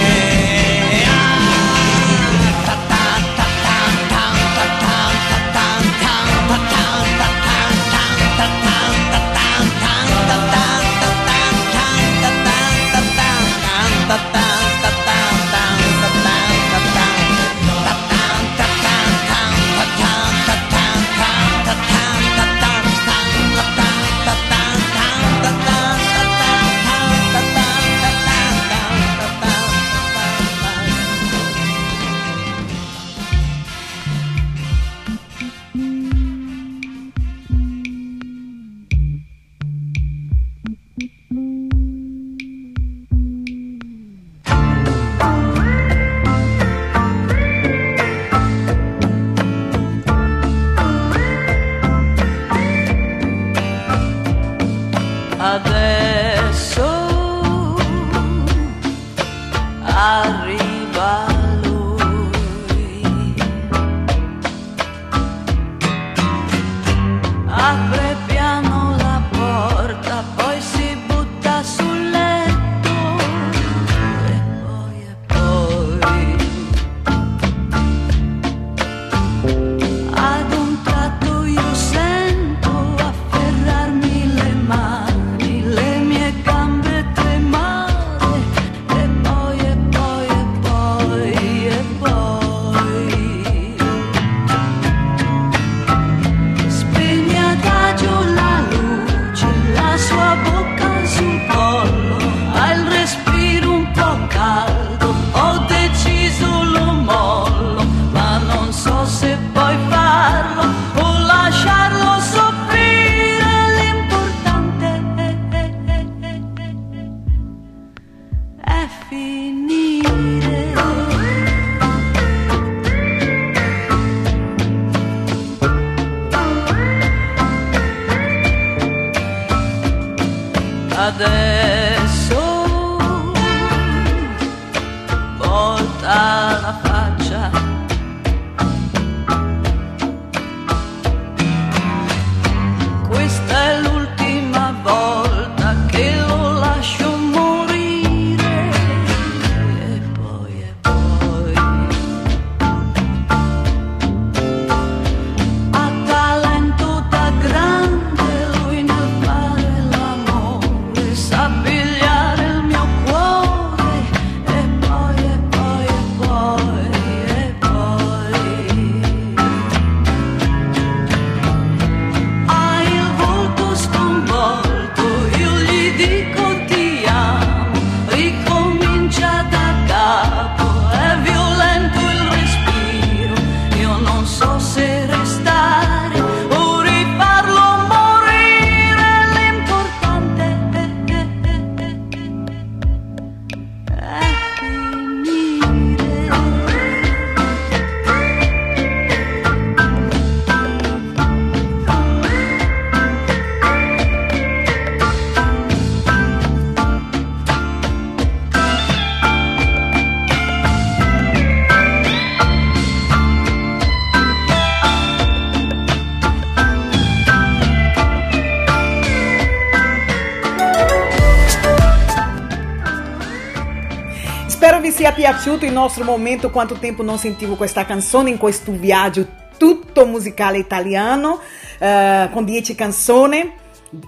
Piaciuto il nostro momento. Quanto tempo non sentivo questa canzone in questo viaggio tutto musicale italiano eh, con 10 canzoni.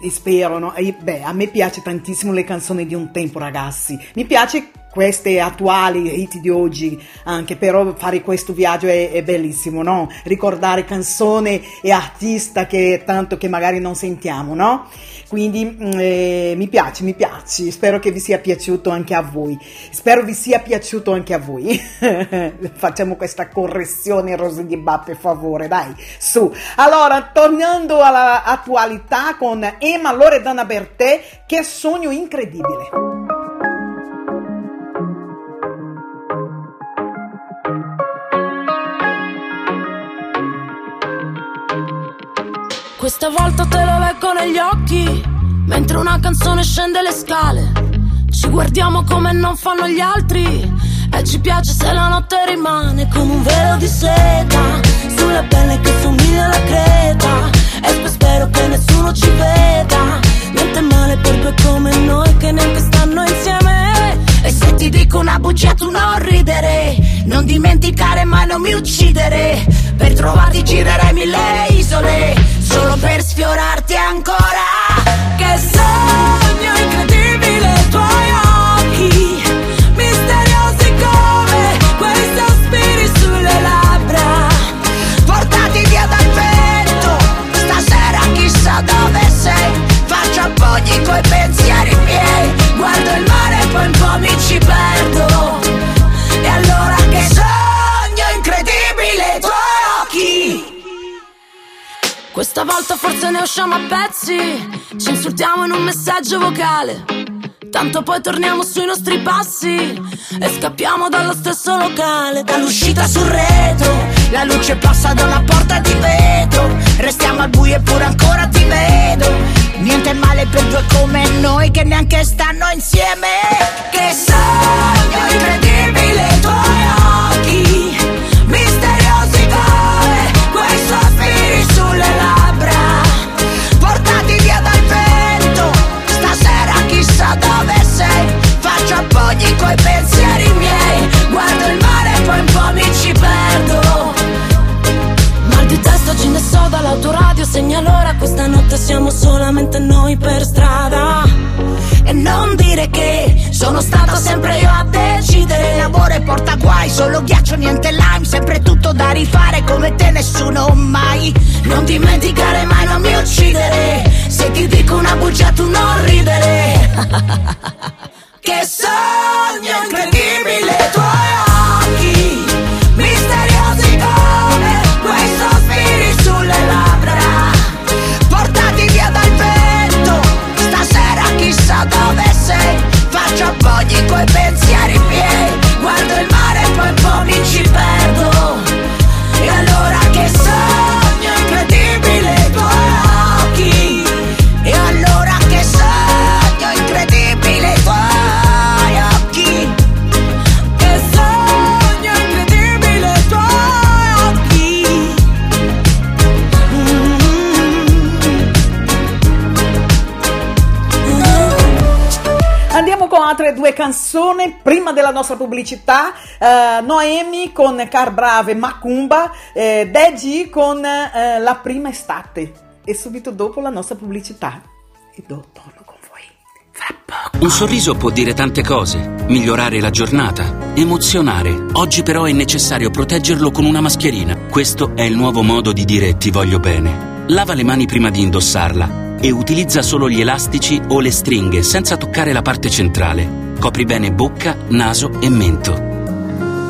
Spero, no? E, beh, a me piace tantissimo le canzoni di un tempo, ragazzi. Mi piace queste attuali hit di oggi anche, però fare questo viaggio è, è bellissimo, no? Ricordare canzone e artista che tanto che magari non sentiamo, no? Quindi mm, eh, mi piace, mi piace, spero che vi sia piaciuto anche a voi. Spero vi sia piaciuto anche a voi. Facciamo questa correzione, Rosy di Ba, per favore, dai, su. Allora, tornando all'attualità con Emma Loredana Bertè, che sogno incredibile. Questa volta te lo leggo negli occhi, mentre una canzone scende le scale. Ci guardiamo come non fanno gli altri, e ci piace se la notte rimane come un velo di seta, sulla pelle che somiglia alla creta. E poi spero che nessuno ci veda, niente male per due come noi che neanche stanno insieme. E se ti dico una bugia tu non ridere Non dimenticare mai non mi uccidere Per trovarti girerei mille isole Solo per sfiorarti ancora dove sei Faccio appoggi coi pensieri questa volta forse ne usciamo a pezzi, ci insultiamo in un messaggio vocale. Tanto poi torniamo sui nostri passi e scappiamo dallo stesso locale. Dall'uscita sul retro, la luce passa da una porta di vetro. Restiamo al buio eppure ancora ti vedo. Niente male per due come noi che neanche stanno insieme. Che sogno incredibile i coi pensieri miei, guardo il mare e poi un po' mi ci perdo. Mal di testa ce ne so dall'autoradio. Segna l'ora, questa notte siamo solamente noi per strada. E non dire che sono stato sempre io a decidere. L'amore porta guai, solo ghiaccio, niente lime. Sempre tutto da rifare come te nessuno mai. Non dimenticare mai, non mi uccidere. Se ti dico una bugia tu non ridere Che sogno incredibile due canzoni prima della nostra pubblicità. eh, Noemi con Car Brave Macumba, eh, Deji con eh, La prima estate. E subito dopo la nostra pubblicità. E do- torno con voi. Un sorriso può dire tante cose, migliorare la giornata, emozionare. Oggi però è necessario proteggerlo con una mascherina. Questo è il nuovo modo di dire ti voglio bene. Lava le mani prima di indossarla e utilizza solo gli elastici o le stringhe senza toccare la parte centrale. Copri bene bocca, naso e mento.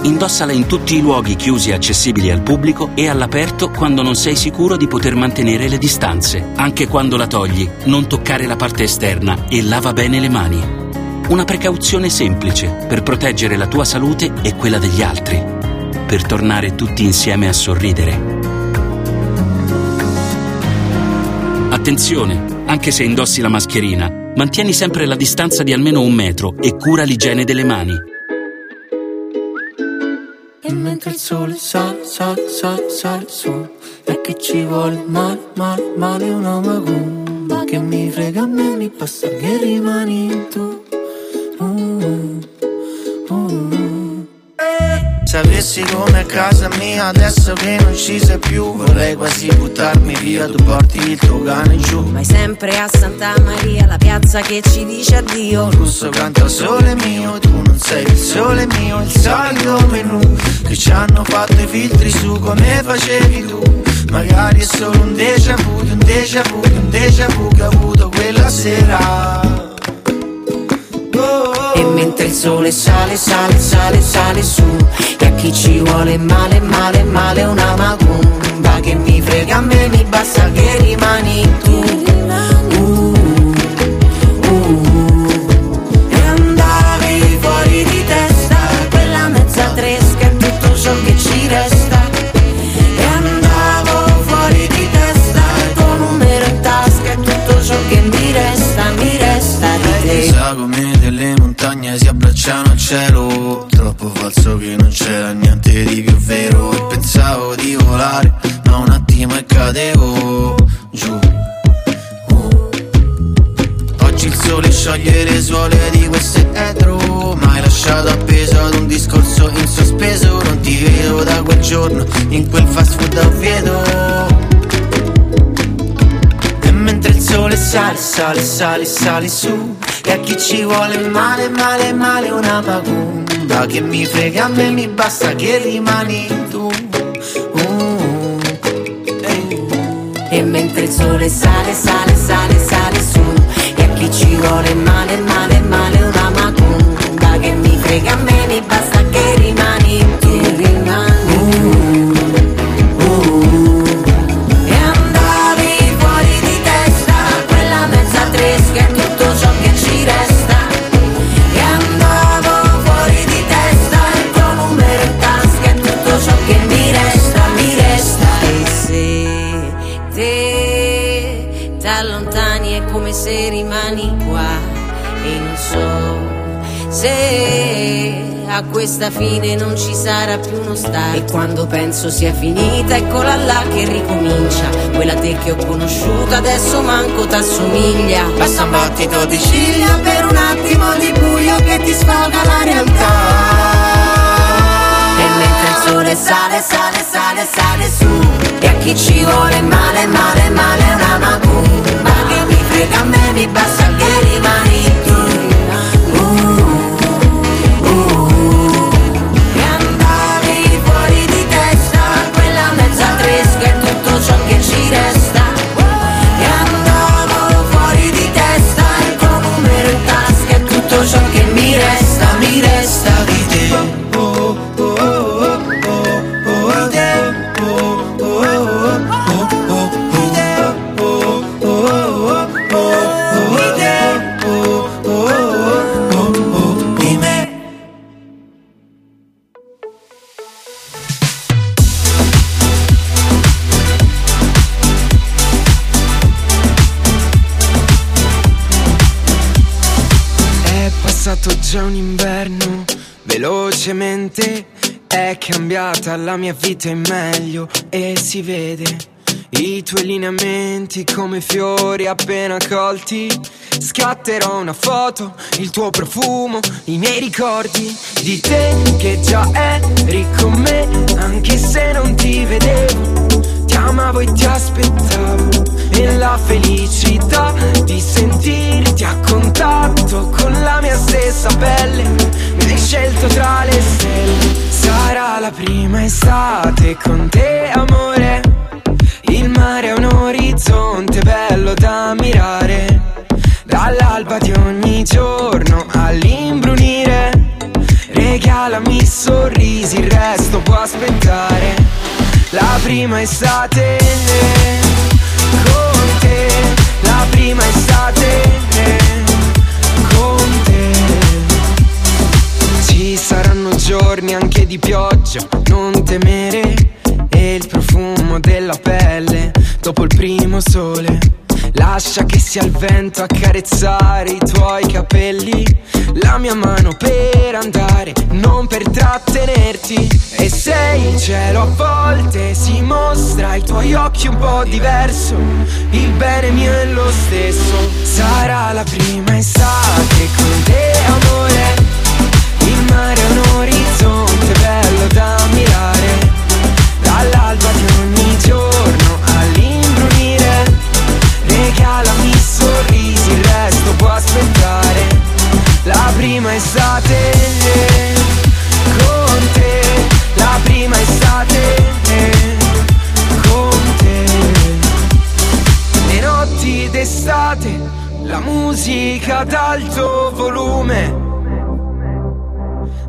Indossala in tutti i luoghi chiusi e accessibili al pubblico e all'aperto quando non sei sicuro di poter mantenere le distanze. Anche quando la togli, non toccare la parte esterna e lava bene le mani. Una precauzione semplice per proteggere la tua salute e quella degli altri. Per tornare tutti insieme a sorridere. Attenzione, anche se indossi la mascherina, mantieni sempre la distanza di almeno un metro e cura l'igiene delle mani. E mentre il sole sale, sale, sale, sale su E che ci vuole male, male, male una macumba Che mi frega a me, mi passa che rimani tu sapessi come a casa mia adesso che non ci sei più Vorrei quasi buttarmi via, tu porti il tuo cane giù. Vai sempre a Santa Maria, la piazza che ci dice addio. Il russo canta sole mio, tu non sei il sole mio Il solito menù. Che ci hanno fatto i filtri su come facevi tu. Magari è solo un déjà vu, un déjà vu, un déjà vu che ho avuto quella sera mentre il sole sale, sale, sale, sale su. E a chi ci vuole male, male, male una macumba Che mi frega a me, mi basta che rimani tu cielo Troppo falso che non c'era niente di più vero. E pensavo di volare ma un attimo e cadevo giù. Uh. Oggi il sole scioglie le suole di queste etro Ma hai lasciato appeso ad un discorso in sospeso. Non ti vedo da quel giorno in quel fast food a Oviedo E mentre il sole sale, sale, sale, sale su E a chi ci vuole male, male, male una macumba Che mi frega a me, mi basta che rimani tu. Uh, E mentre il sole sale, sale, sale, sale su E a chi ci vuole male, male, male una macumba Che mi frega a me, mi basta a questa fine non ci sarà più uno start. E quando penso sia finita eccola là che ricomincia. Quella te che ho conosciuto adesso manco t'assomiglia. Basta un battito di ciglia per un attimo di buio che ti sfoga la realtà. E mentre il sole sale, sale, sale, sale su. E a chi ci vuole male, male, male una macumba Che mi frega a me, mi basta che rimani tu già un inverno, velocemente è cambiata la mia vita in meglio e si vede i tuoi lineamenti come fiori appena colti. Scatterò una foto, il tuo profumo, i miei ricordi di te che già eri con me, anche se non ti vedevo. Ti amavo e ti aspettavo e la felicità di sentirti a contatto con la mia stessa pelle. Mi hai scelto tra le stelle, sarà la prima estate con te, amore. Il mare è un orizzonte bello da ammirare. Dall'alba di ogni giorno all'imbrunire. Regalami sorrisi, il resto può aspettare. La prima estate prima estate con te. Ci saranno giorni anche di pioggia, non temere. E il profumo della pelle dopo il primo sole. Lascia che sia il vento a carezzare i tuoi capelli. La mia mano per andare, non per trattenerti. E sei il cielo a volte si mostra ai tuoi occhi un po' diverso. Il bene mio è lo stesso. Sarà la prima estate con te, amore. Il mare è un orizzonte bello da aspettare la prima estate con te, la prima estate con te. Le notti d'estate, la musica ad alto volume.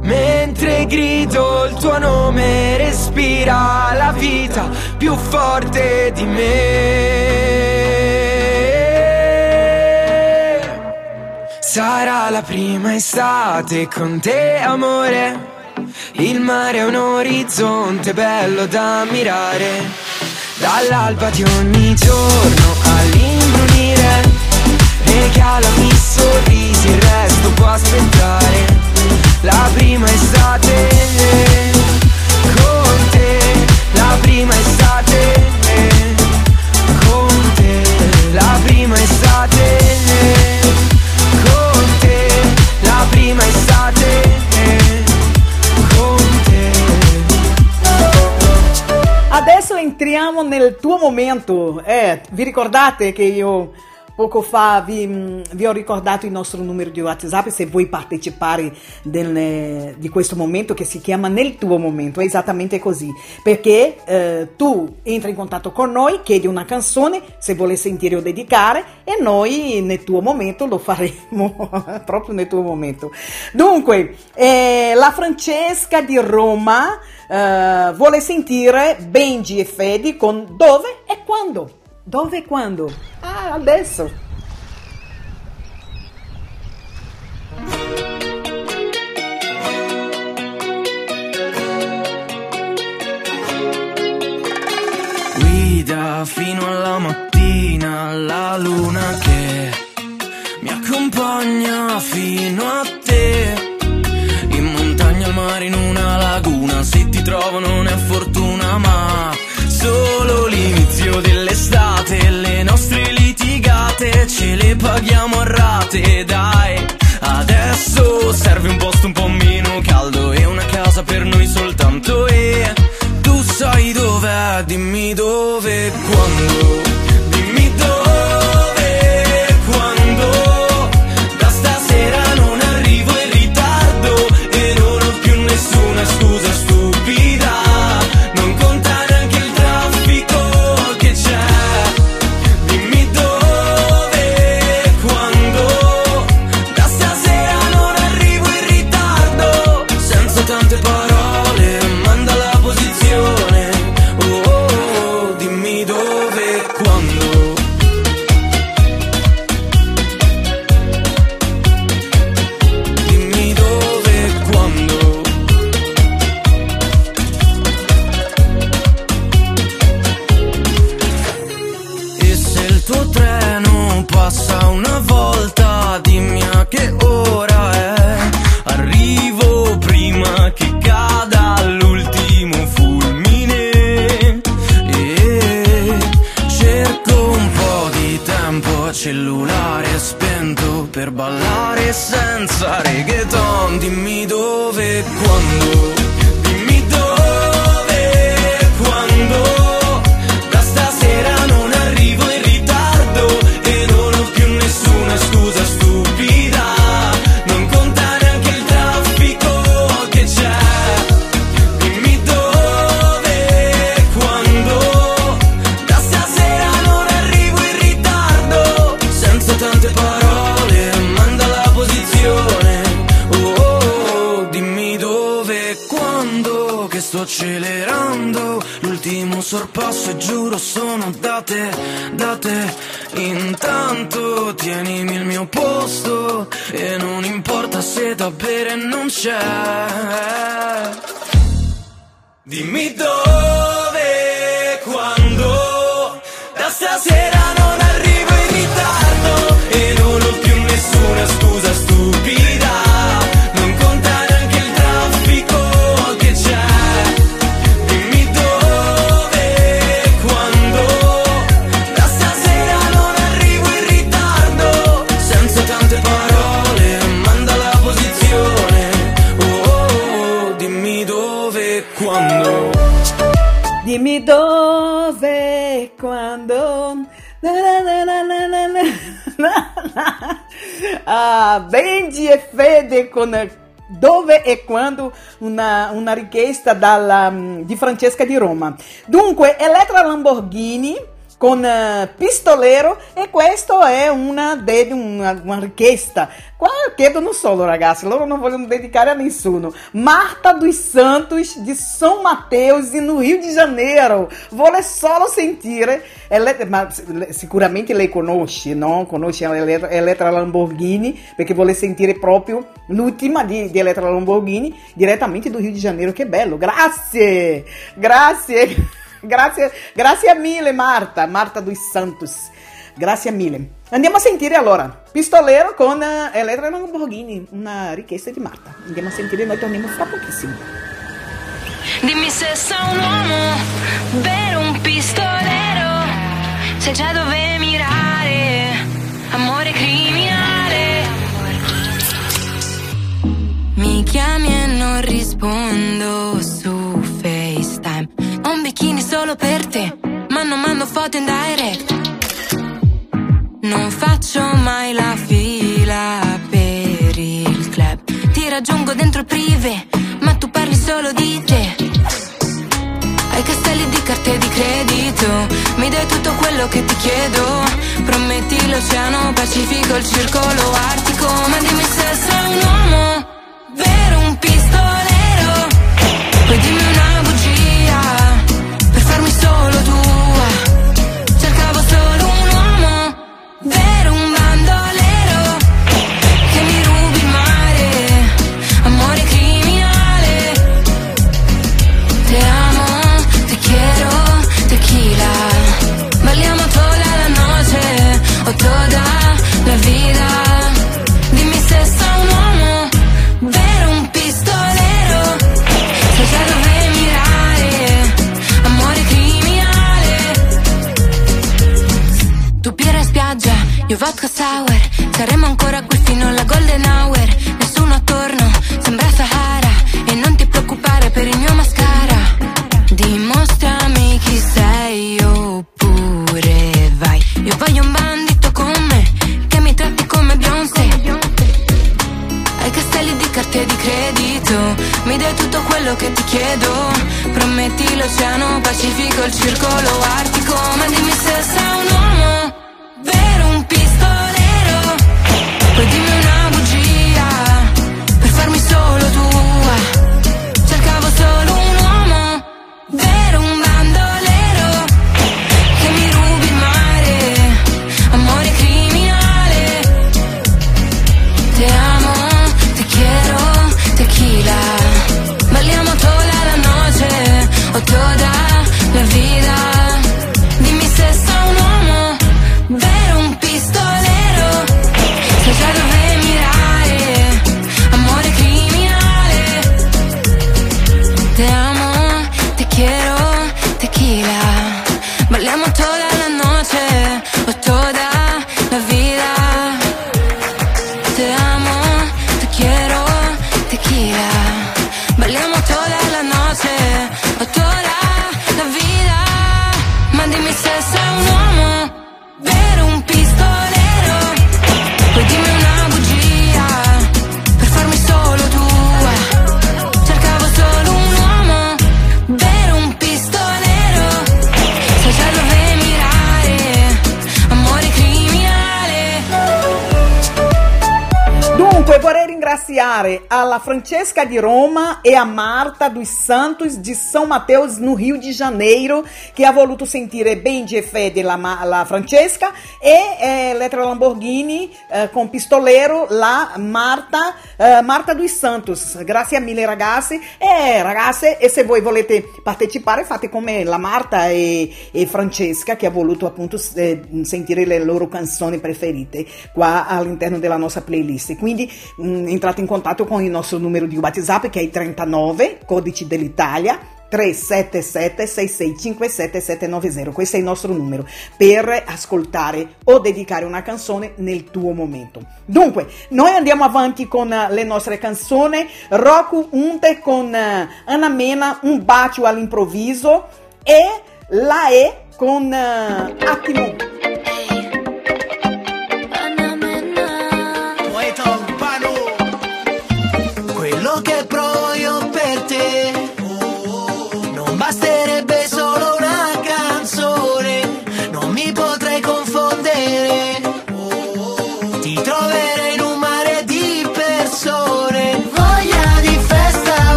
Mentre grido il tuo nome respira la vita più forte di me. Sarà la prima estate con te amore. Il mare è un orizzonte bello da ammirare. Dall'alba di ogni giorno all'imbrunire Regalami sorrisi, il resto può aspettare La prima estate con te La prima estate con te La prima estate prima estate con te Adesso entriamo nel tuo momento. Eh, vi ricordate che io poco fa vi, mm, vi ho ricordato il nostro numero di WhatsApp se vuoi partecipare del- di questo momento che si chiama Nel tuo momento. È esattamente così. Perché eh, tu entri in contatto con noi, chiedi una canzone se vuole sentire o dedicare e noi nel tuo momento lo faremo proprio nel tuo momento. Dunque, eh, la Francesca di Roma eh, vuole sentire Benji e Fedi con Dove e Quando. Dove e quando? Ah, adesso. Paghiamo a rate, dai. Adesso serve un posto un po' meno caldo e una casa per noi soltanto e tu sai dov'è, dimmi dove e Fede con dove e quando una, una richiesta dalla, mm, di Francesca di Roma. Dunque, Elettra Lamborghini con eh, Pistolero questo è una, de- una, una richiesta. Qua chiedono solo ragazzi, loro non vogliono dedicare a nessuno. Marta dos Santos di São Mateus e no Rio de Janeiro. Vuole solo sentire, ele- ma sicuramente lei conosce, no? Conosce a Ele- Elettra Lamborghini, perché vuole sentire proprio l'ultima di, di Elettra Lamborghini direttamente do Rio de Janeiro. Che bello, grazie, grazie. Grazie, grazie mille Marta, Marta dos Santos. Grazie mille. Andiamo a sentire allora Pistolero con eh, Elettra Lamborghini, una richiesta di Marta. Andiamo a sentire, noi torniamo fra pochissimo. Dimmi se sei un uomo vero, un pistolero, sai già dove mirare, amore criminale. Mi chiami e non rispondo su FaceTime. Ho un bikini solo per te, ma non mando foto in direct. Non faccio mai la fila per il club. Ti raggiungo dentro il privé, ma tu parli solo di te. Hai castelli di carte di credito, mi dai tutto quello che ti chiedo. Prometti l'oceano Pacifico, il circolo artico, ma dimmi se sei un uomo, vero un pistolero. Poi dimmi io vodka sour Saremo ancora qui fino alla golden hour. Nessuno attorno, sembra Sahara. E non ti preoccupare per il mio mascara. Dimostrami chi sei oppure vai. Io voglio un bandito con me Che mi tratti come Beyoncé. Hai castelli di carte di credito Mi dai tutto quello che ti chiedo. Prometti l'oceano Pacifico, il circolo artico. Ma dimmi se sei un uomo Vero un pistolero ringraziare alla Francesca di Roma e a Marta dos Santos di São Mateus, no Rio de Janeiro, che ha voluto sentire Benji e Fede la, la Francesca e eh, Letra Lamborghini eh, con Pistolero la Marta, eh, Marta dos Santos. Grazie mille ragazzi e ragazze e se voi volete partecipare fate come la Marta e, e Francesca che ha voluto appunto eh, sentire le loro canzoni preferite qua all'interno della nostra playlist. Quindi mh, entrate in contatto con il nostro numero di WhatsApp che è il 39 codici dell'Italia 377 6657 790 questo è il nostro numero per ascoltare o dedicare una canzone nel tuo momento. Dunque noi andiamo avanti con eh, le nostre canzoni. Roku Unte con eh, Anna Mena un bacio all'improvviso e la E con eh, Attimo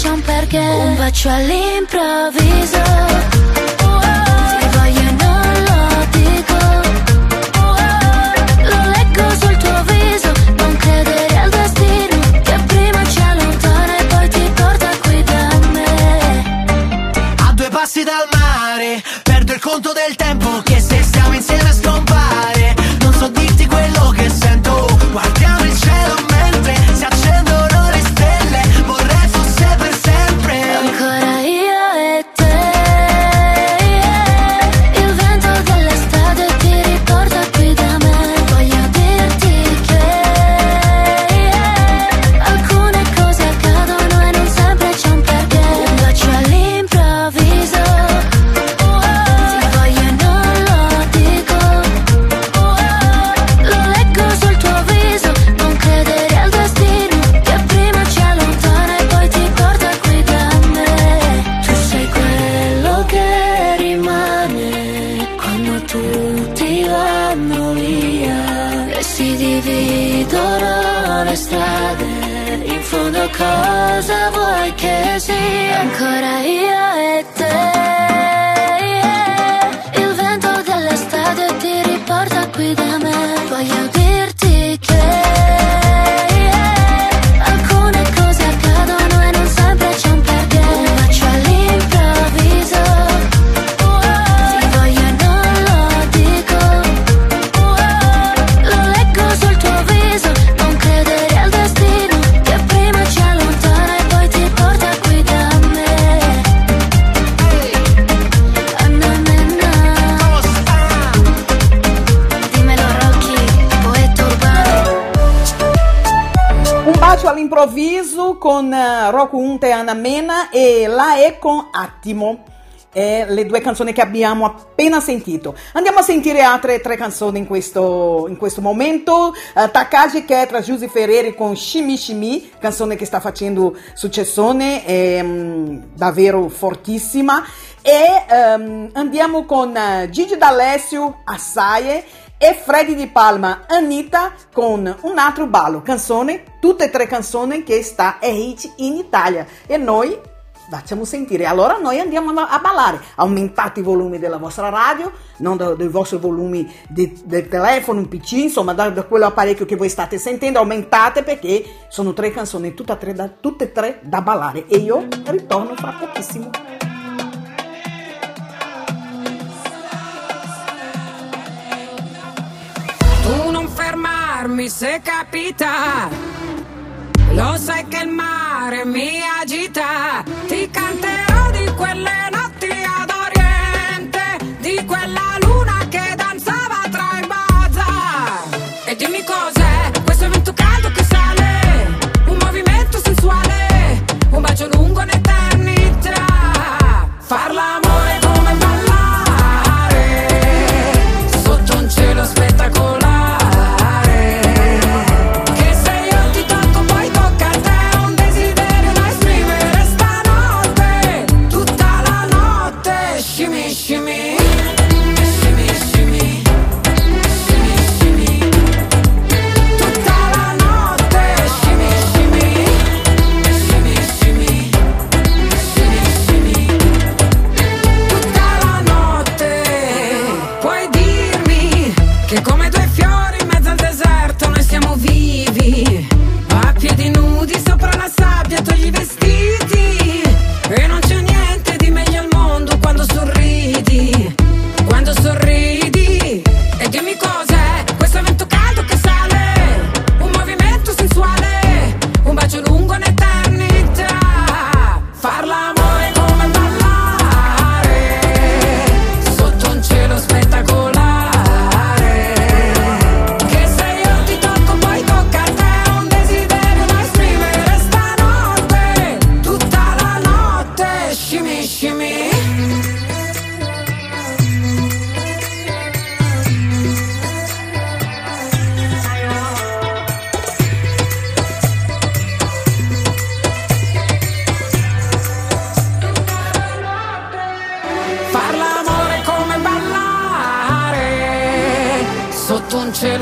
c'è un perché. Un bacio all'improvviso. Bacio all'improvviso con eh, Rocco Unta e e La E con Attimo. Eh, le due canzoni che abbiamo appena sentito. Andiamo a sentire altre tre canzoni in questo, in questo momento. Eh, Takagi Ketra, Giusy Ferreri con Shimi Shimi, canzone che sta facendo successone, è mm, davvero fortissima. E ehm, andiamo con eh, Gigi D'Alessio, Assaie e Freddy Di Palma, Anita con un altro ballo, canzone, tutte e tre canzoni che sta è hit in Italia e noi facciamo sentire. Allora noi andiamo a ballare, aumentate i volumi della vostra radio, non da- dei vostri volumi di- del telefono, un PC, insomma da, da quell'apparecchio che voi state sentendo, aumentate perché sono tre canzoni, tutte e tre da, tutte e tre da ballare e io ritorno fra pochissimo. Fermarmi se capita. Lo sai che il mare mi agita. Ti canterò di quelle notti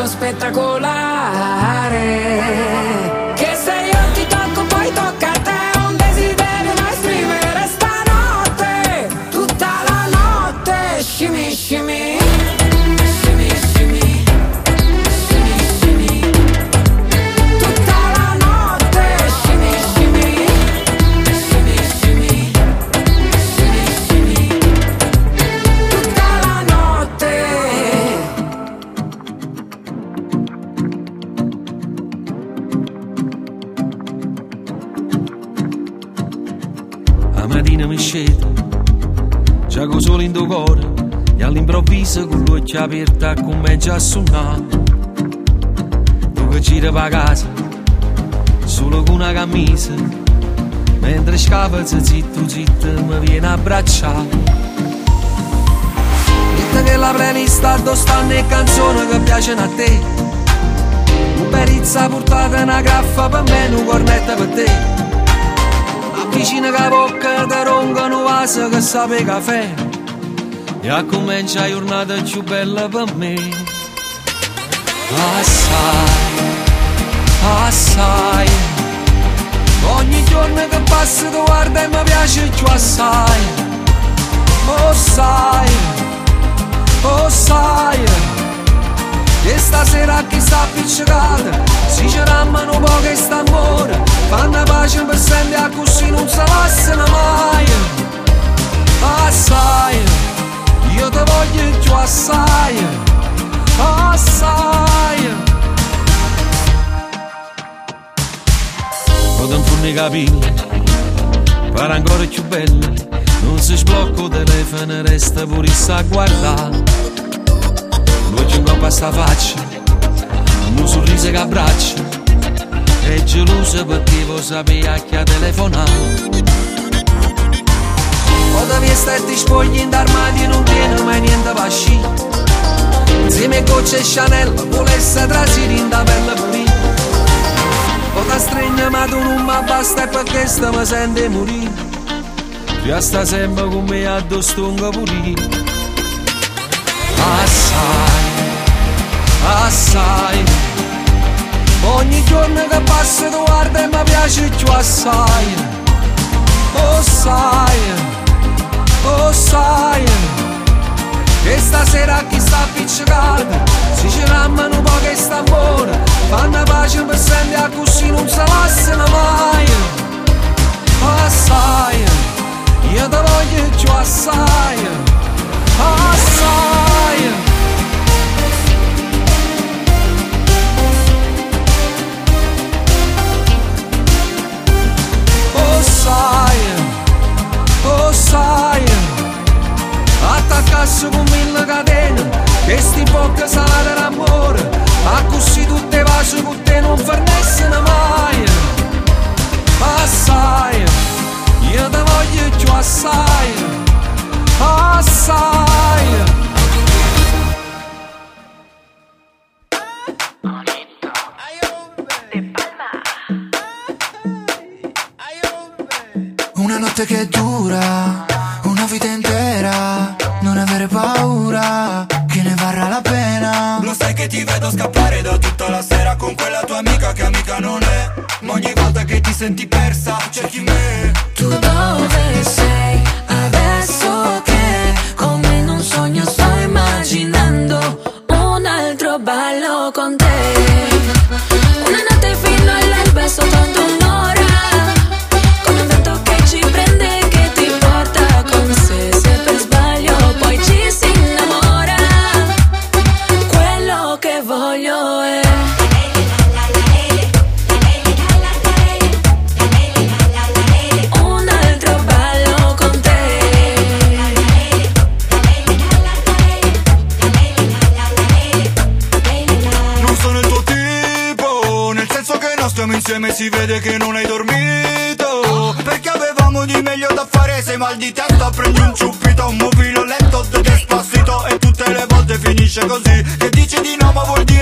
spettacolare. Mattina mi scedo, già con solo in tuo cuore, e all'improvviso con l'occhio aperta comincia a suonare. Tu che gira per casa, solo con una camisa, mentre scava zitto zitto mi viene a abbracciare. Dite che la playlist addosso stanno le canzoni che piacciono a te. Un perizza portata una graffa per me, un cornetto per te. Avvicina che bocca te ronca un vaso che sa per caffè E comincia la giornata più bella per me. Assai, assai. Ogni giorno che passa tu guarda e mi piace più assai. Oh sai, oh sai Che stasera chi sta appiccicata Si ci rammano un po' che sta amore. Fanno pace per sempre a così non si passano mai. Assai. Io ti voglio più assai. Assai. Potem furni capire Per ancora più belle Non si sblocca il telefono Resta pure a guardare L'occhio in coppa sta faccia Un sorriso che abbraccia è gelosa perché voi sapete che ha telefonato. O devi stare spogli in armadi non tiene mai niente per sci. Insieme a gocce e Chanel volesse trasire in da pelle pulita O da stregna ma tu non mi basta e perché sta mi sente morire. Tu sta sempre con me addosso stonga pulita Assai, assai. Ogni giorno che passa tu guarda e mi piace più assai. Oh sai, oh sai. Che stasera chi sta appiccicata Si ci rammano un po' che sta amore. Fanno pace per sempre a così non si passano mai. Assai, io ti voglio più assai. Assai Oh sai, oh sai. Attaccasse con mille catene Che sti bocche salate d'amore. A così tutte pace con te non farnessene mai. Assai, io te voglio più assai Assai notte che dura, una vita intera, non avere paura, che ne varrà la pena. Lo sai che ti vedo scappare da tutta la sera con quella tua amica che amica non è. Ma ogni volta che ti senti persa, cerchi me. Tu dove si vede che non hai dormito. Perché avevamo di meglio da fare, sei mal di testa, prendi un ciuppito, un mobile letto, te despassito e tutte le volte finisce così. Che dici di no ma vuol dire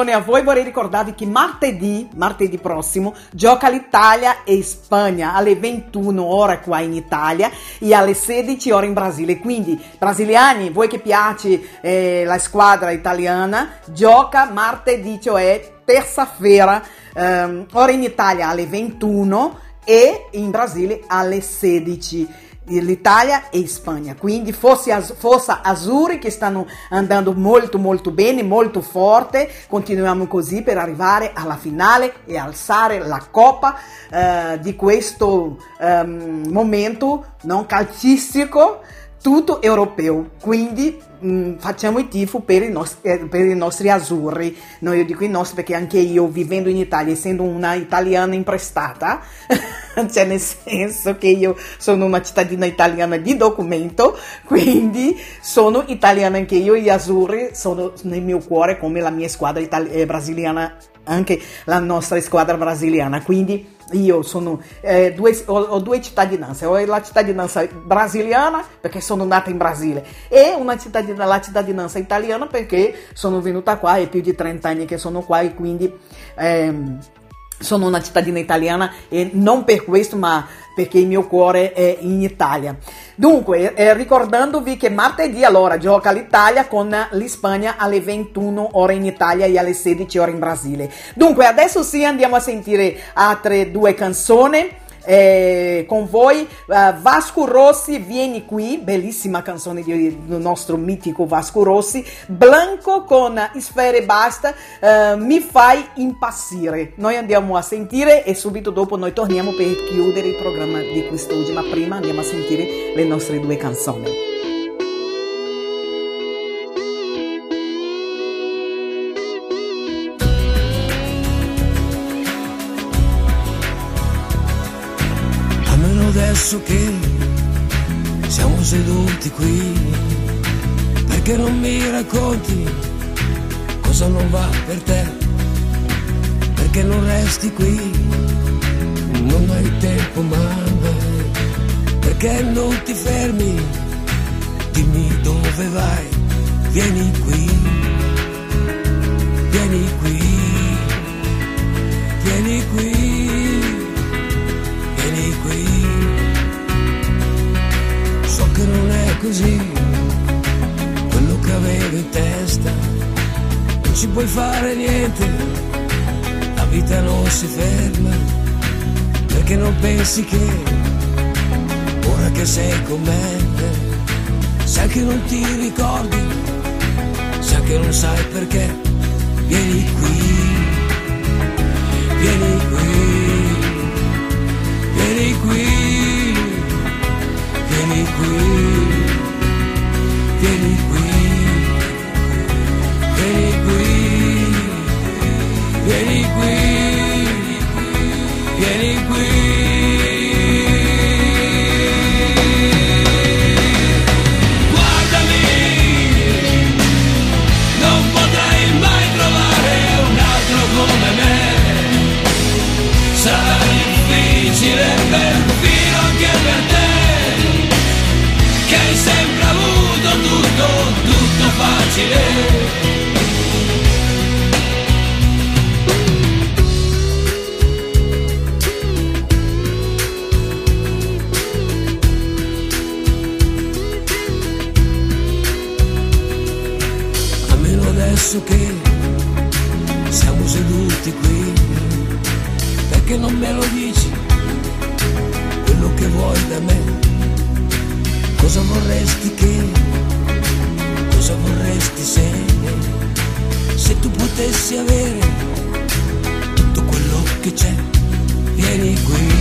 canzoni a voi, vorrei ricordarvi che martedì, martedì prossimo, gioca l'Italia e Spagna alle 21 ore qua in Italia e alle 16 ore in Brasile. Quindi, brasiliani, voi che piace eh, la squadra italiana, gioca martedì, cioè terza-feira, ehm, ora in Italia alle 21 e in Brasile alle 16 l'Italia e Spagna. Quindi forse, Az- forse Azzurri che stanno andando molto molto bene, molto forte. Continuiamo così per arrivare alla finale e alzare la coppa eh, di questo ehm, momento non calcistico tutto europeo. Quindi mh, facciamo il tifo per i, nostri, eh, per i nostri azzurri. No, io dico i nostri perché anche io vivendo in Italia, essendo una italiana imprestata, cioè nel senso che io sono una cittadina italiana di documento, quindi sono italiana anche io, gli azzurri sono nel mio cuore come la mia squadra itali- eh, brasiliana, anche la nostra squadra brasiliana, quindi io sono eh, due, ho, ho due cittadinanze, ho la cittadinanza brasiliana perché sono nata in Brasile e una cittadina, la cittadinanza italiana perché sono venuta qua, è più di 30 anni che sono qua e quindi ehm, sono una cittadina italiana e non per questo ma perché il mio cuore è in Italia. Dunque, eh, ricordandovi che martedì allora gioca l'Italia con l'Ispagna alle 21 ore in Italia e alle 16 ore in Brasile. Dunque, adesso sì andiamo a sentire altre due canzoni. Eh, con voi eh, Vasco Rossi vieni qui bellissima canzone di- del nostro mitico Vasco Rossi Blanco con Sfere Basta eh, mi fai impazzire. Noi andiamo a sentire e subito dopo noi torniamo per chiudere il programma di quest'oggi ma prima andiamo a sentire le nostre due canzoni Che siamo seduti qui, perché non mi racconti cosa non va per te? Perché non resti qui? Non hai tempo mai, perché non ti fermi? Dimmi dove vai, vieni qui, vieni qui, vieni qui. Così, quello che avevo in testa, non ci puoi fare niente, la vita non si ferma, perché non pensi che, ora che sei con me, sai che non ti ricordi, sai che non sai perché, vieni qui, vieni qui. Vieni qui, vieni qui, vieni qui, vieni facile adesso che siamo seduti qui perché non me lo dici quello che vuoi da me? Cosa vorresti che, questi segni. Se tu potessi avere tutto quello che c'è, vieni qui.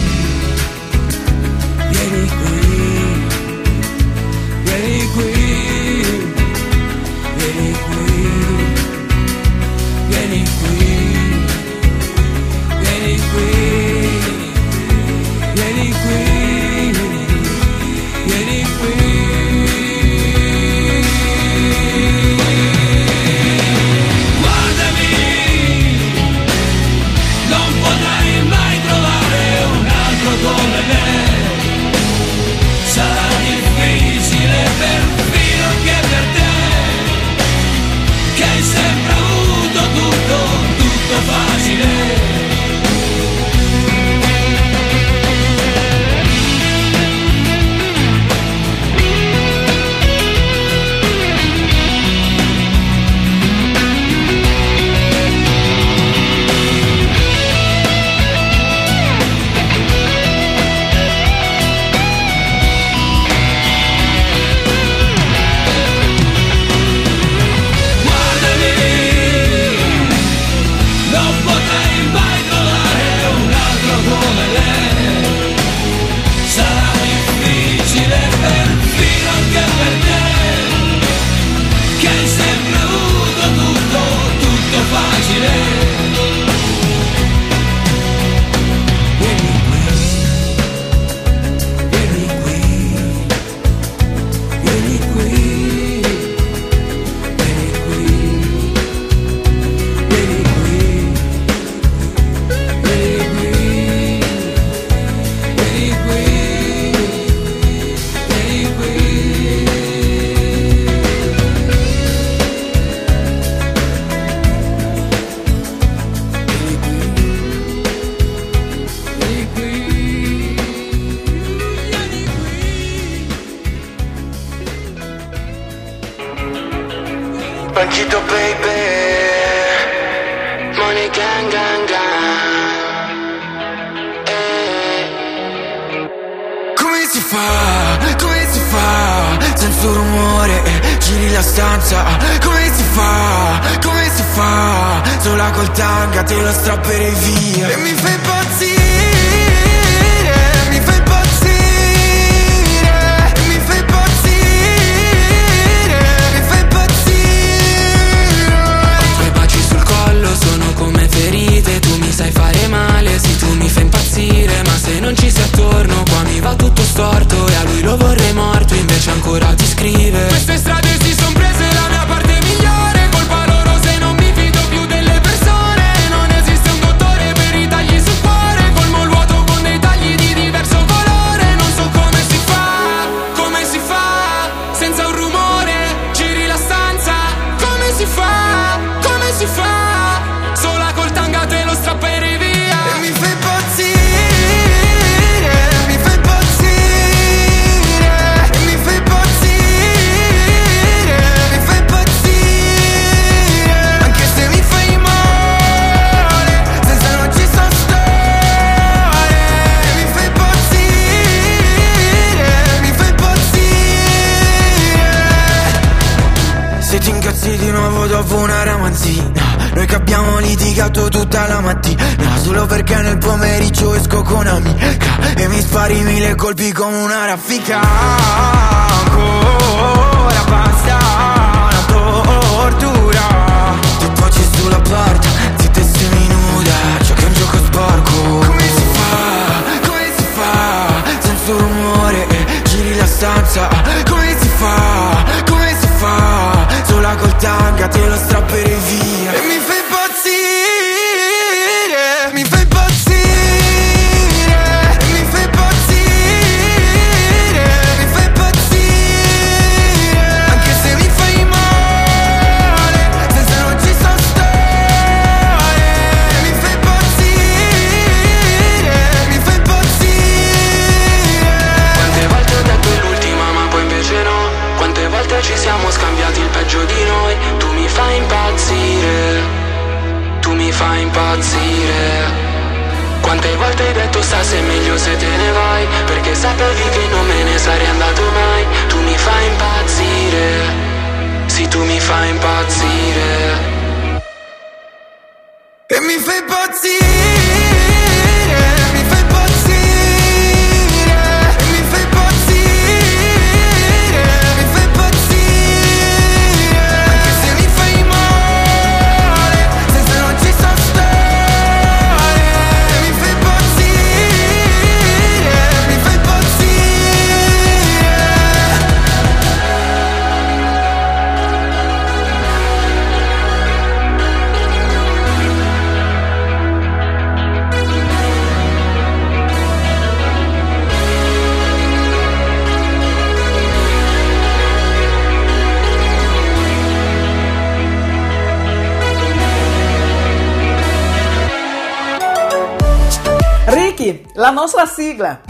Ricky, la nostra sigla.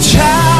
Ciao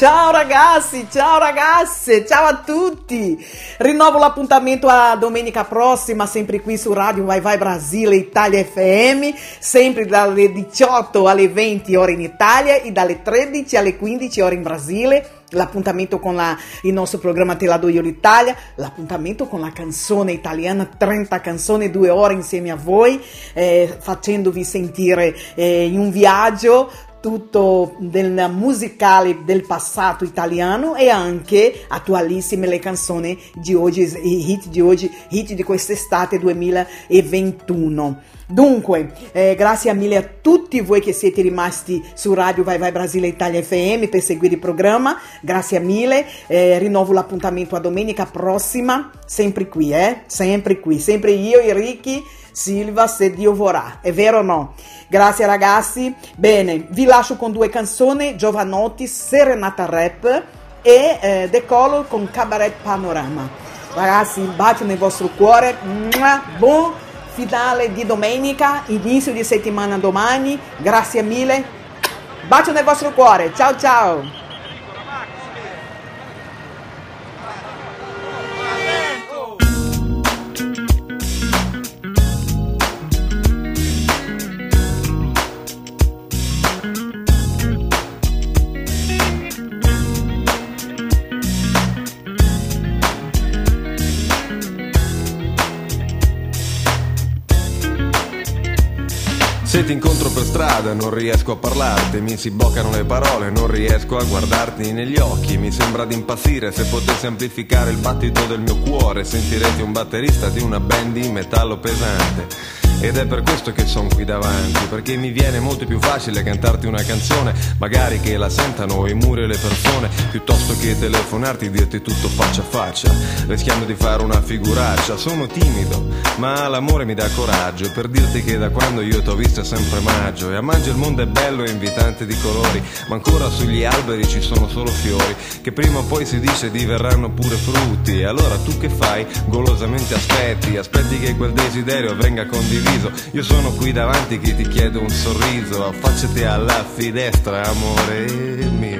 ciao, ragazzi, ciao ragazze, ciao a tutti. Rinnovo l'appuntamento a domenica prossima, sempre qui su Radio Vai Vai Brasile Italia FM, sempre dalle 18 alle 20 ore in Italia e dalle 13 alle 15 ore in Brasile. L'appuntamento con la- il nostro programma Te la do io l'Italia, l'appuntamento con la canzone italiana, 30 canzoni, due ore insieme a voi, eh, facendovi sentire eh, in un viaggio tutto del musicale del passato italiano e anche attualissime le canzoni di oggi, i hit di oggi, hit di quest'estate 2021. Dunque, eh, grazie mille a tutti voi che siete rimasti su Radio Vai Vai Brasile Italia FM per seguire il programma, grazie mille, eh, rinnovo l'appuntamento a domenica prossima, sempre qui, eh? sempre qui, sempre io e Ricky Silva se Dio vorrà, è vero o no? Grazie ragazzi, bene, vi lascio con due canzoni, Giovanotti, Serenata Rap e eh, Decolo con Cabaret Panorama. Ragazzi, bacio nel vostro cuore, buon finale di domenica, inizio di settimana domani, grazie mille, bacio nel vostro cuore, ciao ciao! Se ti incontro per strada non riesco a parlarti, mi si bloccano le parole, non riesco a guardarti negli occhi, mi sembra di impazzire se potessi amplificare il battito del mio cuore, sentirete un batterista di una band di metallo pesante. Ed è per questo che sono qui davanti, perché mi viene molto più facile cantarti una canzone, magari che la sentano i muri e le persone, piuttosto che telefonarti e dirti tutto faccia a faccia, rischiando di fare una figuraccia. Sono timido, ma l'amore mi dà coraggio per dirti che da quando io t'ho visto è sempre maggio e a maggio il mondo è bello e invitante di colori, ma ancora sugli alberi ci sono solo fiori, che prima o poi si dice diverranno pure frutti. E allora tu che fai? Golosamente aspetti, aspetti che quel desiderio venga condiviso. Io sono qui davanti che ti chiedo un sorriso, affacciati alla finestra, amore mio.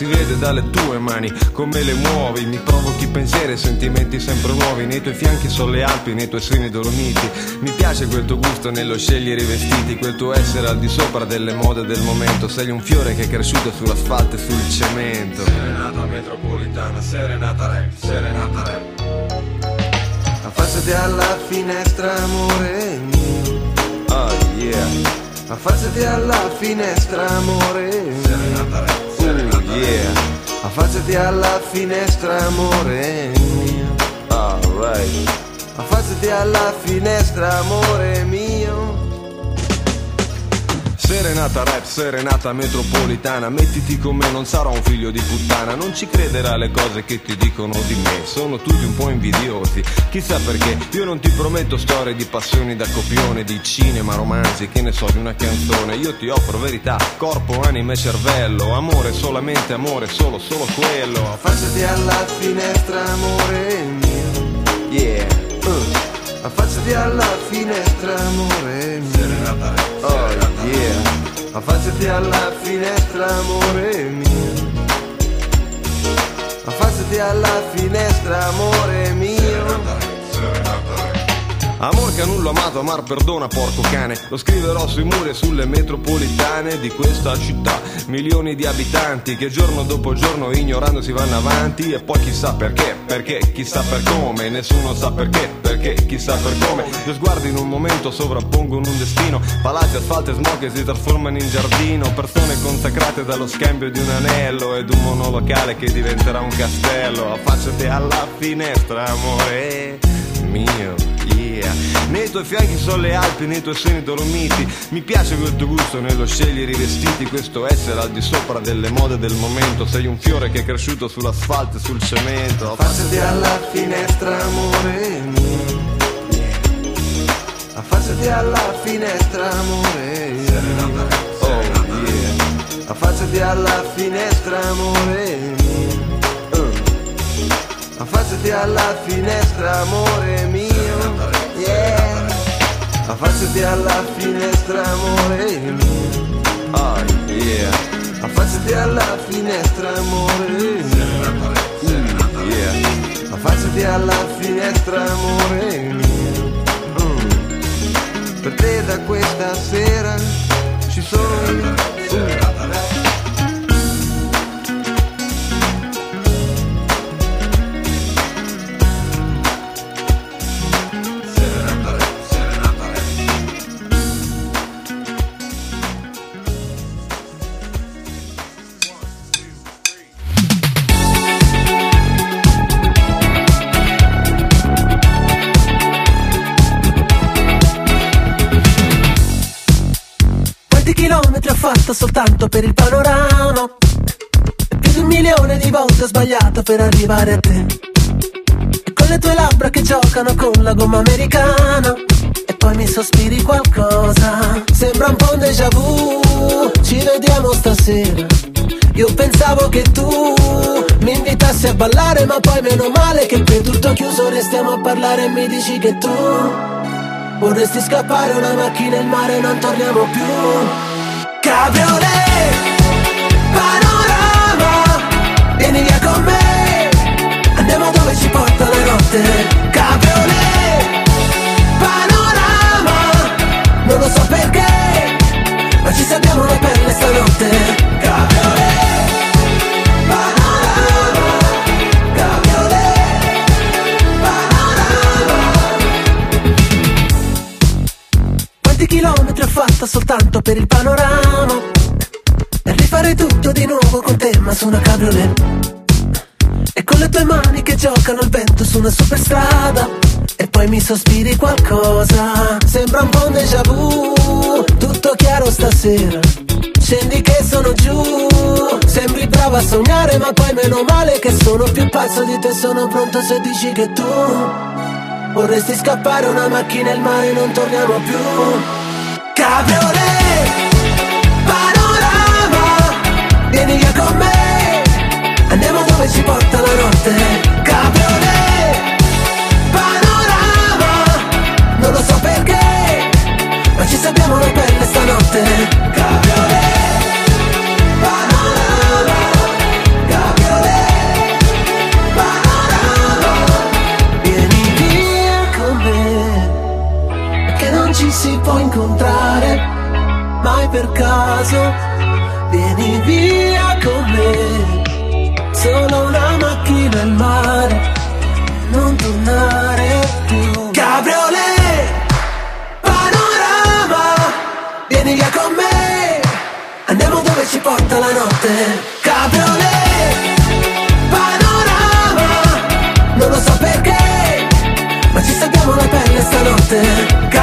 Si vede dalle tue mani come le muovi Mi provochi pensieri e sentimenti sempre nuovi Nei tuoi fianchi sono le Alpi, nei tuoi seni dormiti Mi piace quel tuo gusto nello scegliere i vestiti Quel tuo essere al di sopra delle mode del momento. Sei un fiore che è cresciuto sull'asfalto e sul cemento. Serenata metropolitana, serenata rap, serenata rap Affacciati alla finestra amore mio. Oh yeah affacciati alla finestra amore. Uh, yeah affacciati alla finestra amore. Mio alright affacciati alla finestra amore mio Serenata rap, serenata metropolitana. Mettiti con me, non sarò un figlio di puttana. Non ci crederà alle cose che ti dicono di me. Sono tutti un po' invidiosi. Chissà perché, io non ti prometto storie di passioni da copione Di cinema, romanzi, che ne so, di una canzone. Io ti offro verità, corpo, anima e cervello. Amore, solamente amore, solo, solo quello. Affacciati alla finestra amore mio. Yeah. Uh. Affacciati alla finestra amore mio. Oh yeah. Affacciati alla finestra amore mio. Affacciati alla finestra amore mio Amor che a nullo amato, amar perdona porco cane. Lo scriverò sui muri e sulle metropolitane di questa città. Milioni di abitanti che giorno dopo giorno ignorando si vanno avanti. E poi chissà perché, perché, chissà per come. Nessuno sa perché, perché, chissà per come. Due sguardi in un momento sovrappongono un destino. Palazzi, asfalto e smog che si trasformano in giardino. Persone consacrate dallo scambio di un anello Ed un monolocale che diventerà un castello. Affacciati alla finestra, amore mio, yeah. Nei tuoi fianchi sono le Alpi, nei tuoi seni dolomiti. Mi piace quel tuo gusto nello scegliere i vestiti, questo essere al di sopra delle mode del momento. Sei un fiore che è cresciuto sull'asfalto e sul cemento. affacciati alla finestra amore mio affacciati alla finestra amore oh yeah affacciati alla finestra amore mio. Affacciati alla finestra amore mio. Yeah. Affacciati alla finestra amore mio. Oh yeah. Affacciati alla finestra amore mio. Yeah. Affacciati alla finestra amore mio. Mm. per te da questa sera ci sono fatto soltanto per il panorama? E Più di un milione di volte ho sbagliato per arrivare a te. E con le tue labbra che giocano con la gomma americana. E poi mi sospiri qualcosa. Sembra un po' un déjà vu. Ci vediamo stasera. Io pensavo che tu mi invitassi a ballare, ma poi meno male che per tutto chiuso restiamo a parlare e mi dici che tu Vorresti scappare una macchina in mare non torniamo più Cabriolet Panorama Vieni via con me. Andiamo dove ci porta la notte. Cabriolet Panorama Non lo so perché Ma ci salviamo la pelle stanotte. Cabriolet Panorama Panorama. Quanti chilometri ho fatto soltanto per il panorama. E rifare tutto di nuovo con te ma su una cabriolet. E con le tue mani che giocano il vento su una superstrada. E poi mi sospiri qualcosa. Sembra un po' un déjà vu. Tutto chiaro stasera. Scendi che sono giù. Sembri brava a sognare ma poi meno male che sono più pazzo di te. Sono pronto se dici che tu Vorresti scappare una macchina e il mare non torniamo più Cabriolet Panorama Vieni via con me. Andiamo dove ci porta la notte. Cabriolet Panorama Non lo so perché Ma ci sappiamo la pelle stanotte si può incontrare Mai per caso. Vieni via con me Solo una macchina al mare Non tornare più. Cabriolet Panorama Vieni via con ci porta la notte. Cabriolet Panorama Non lo so perché Ma ci salviamo la pelle stanotte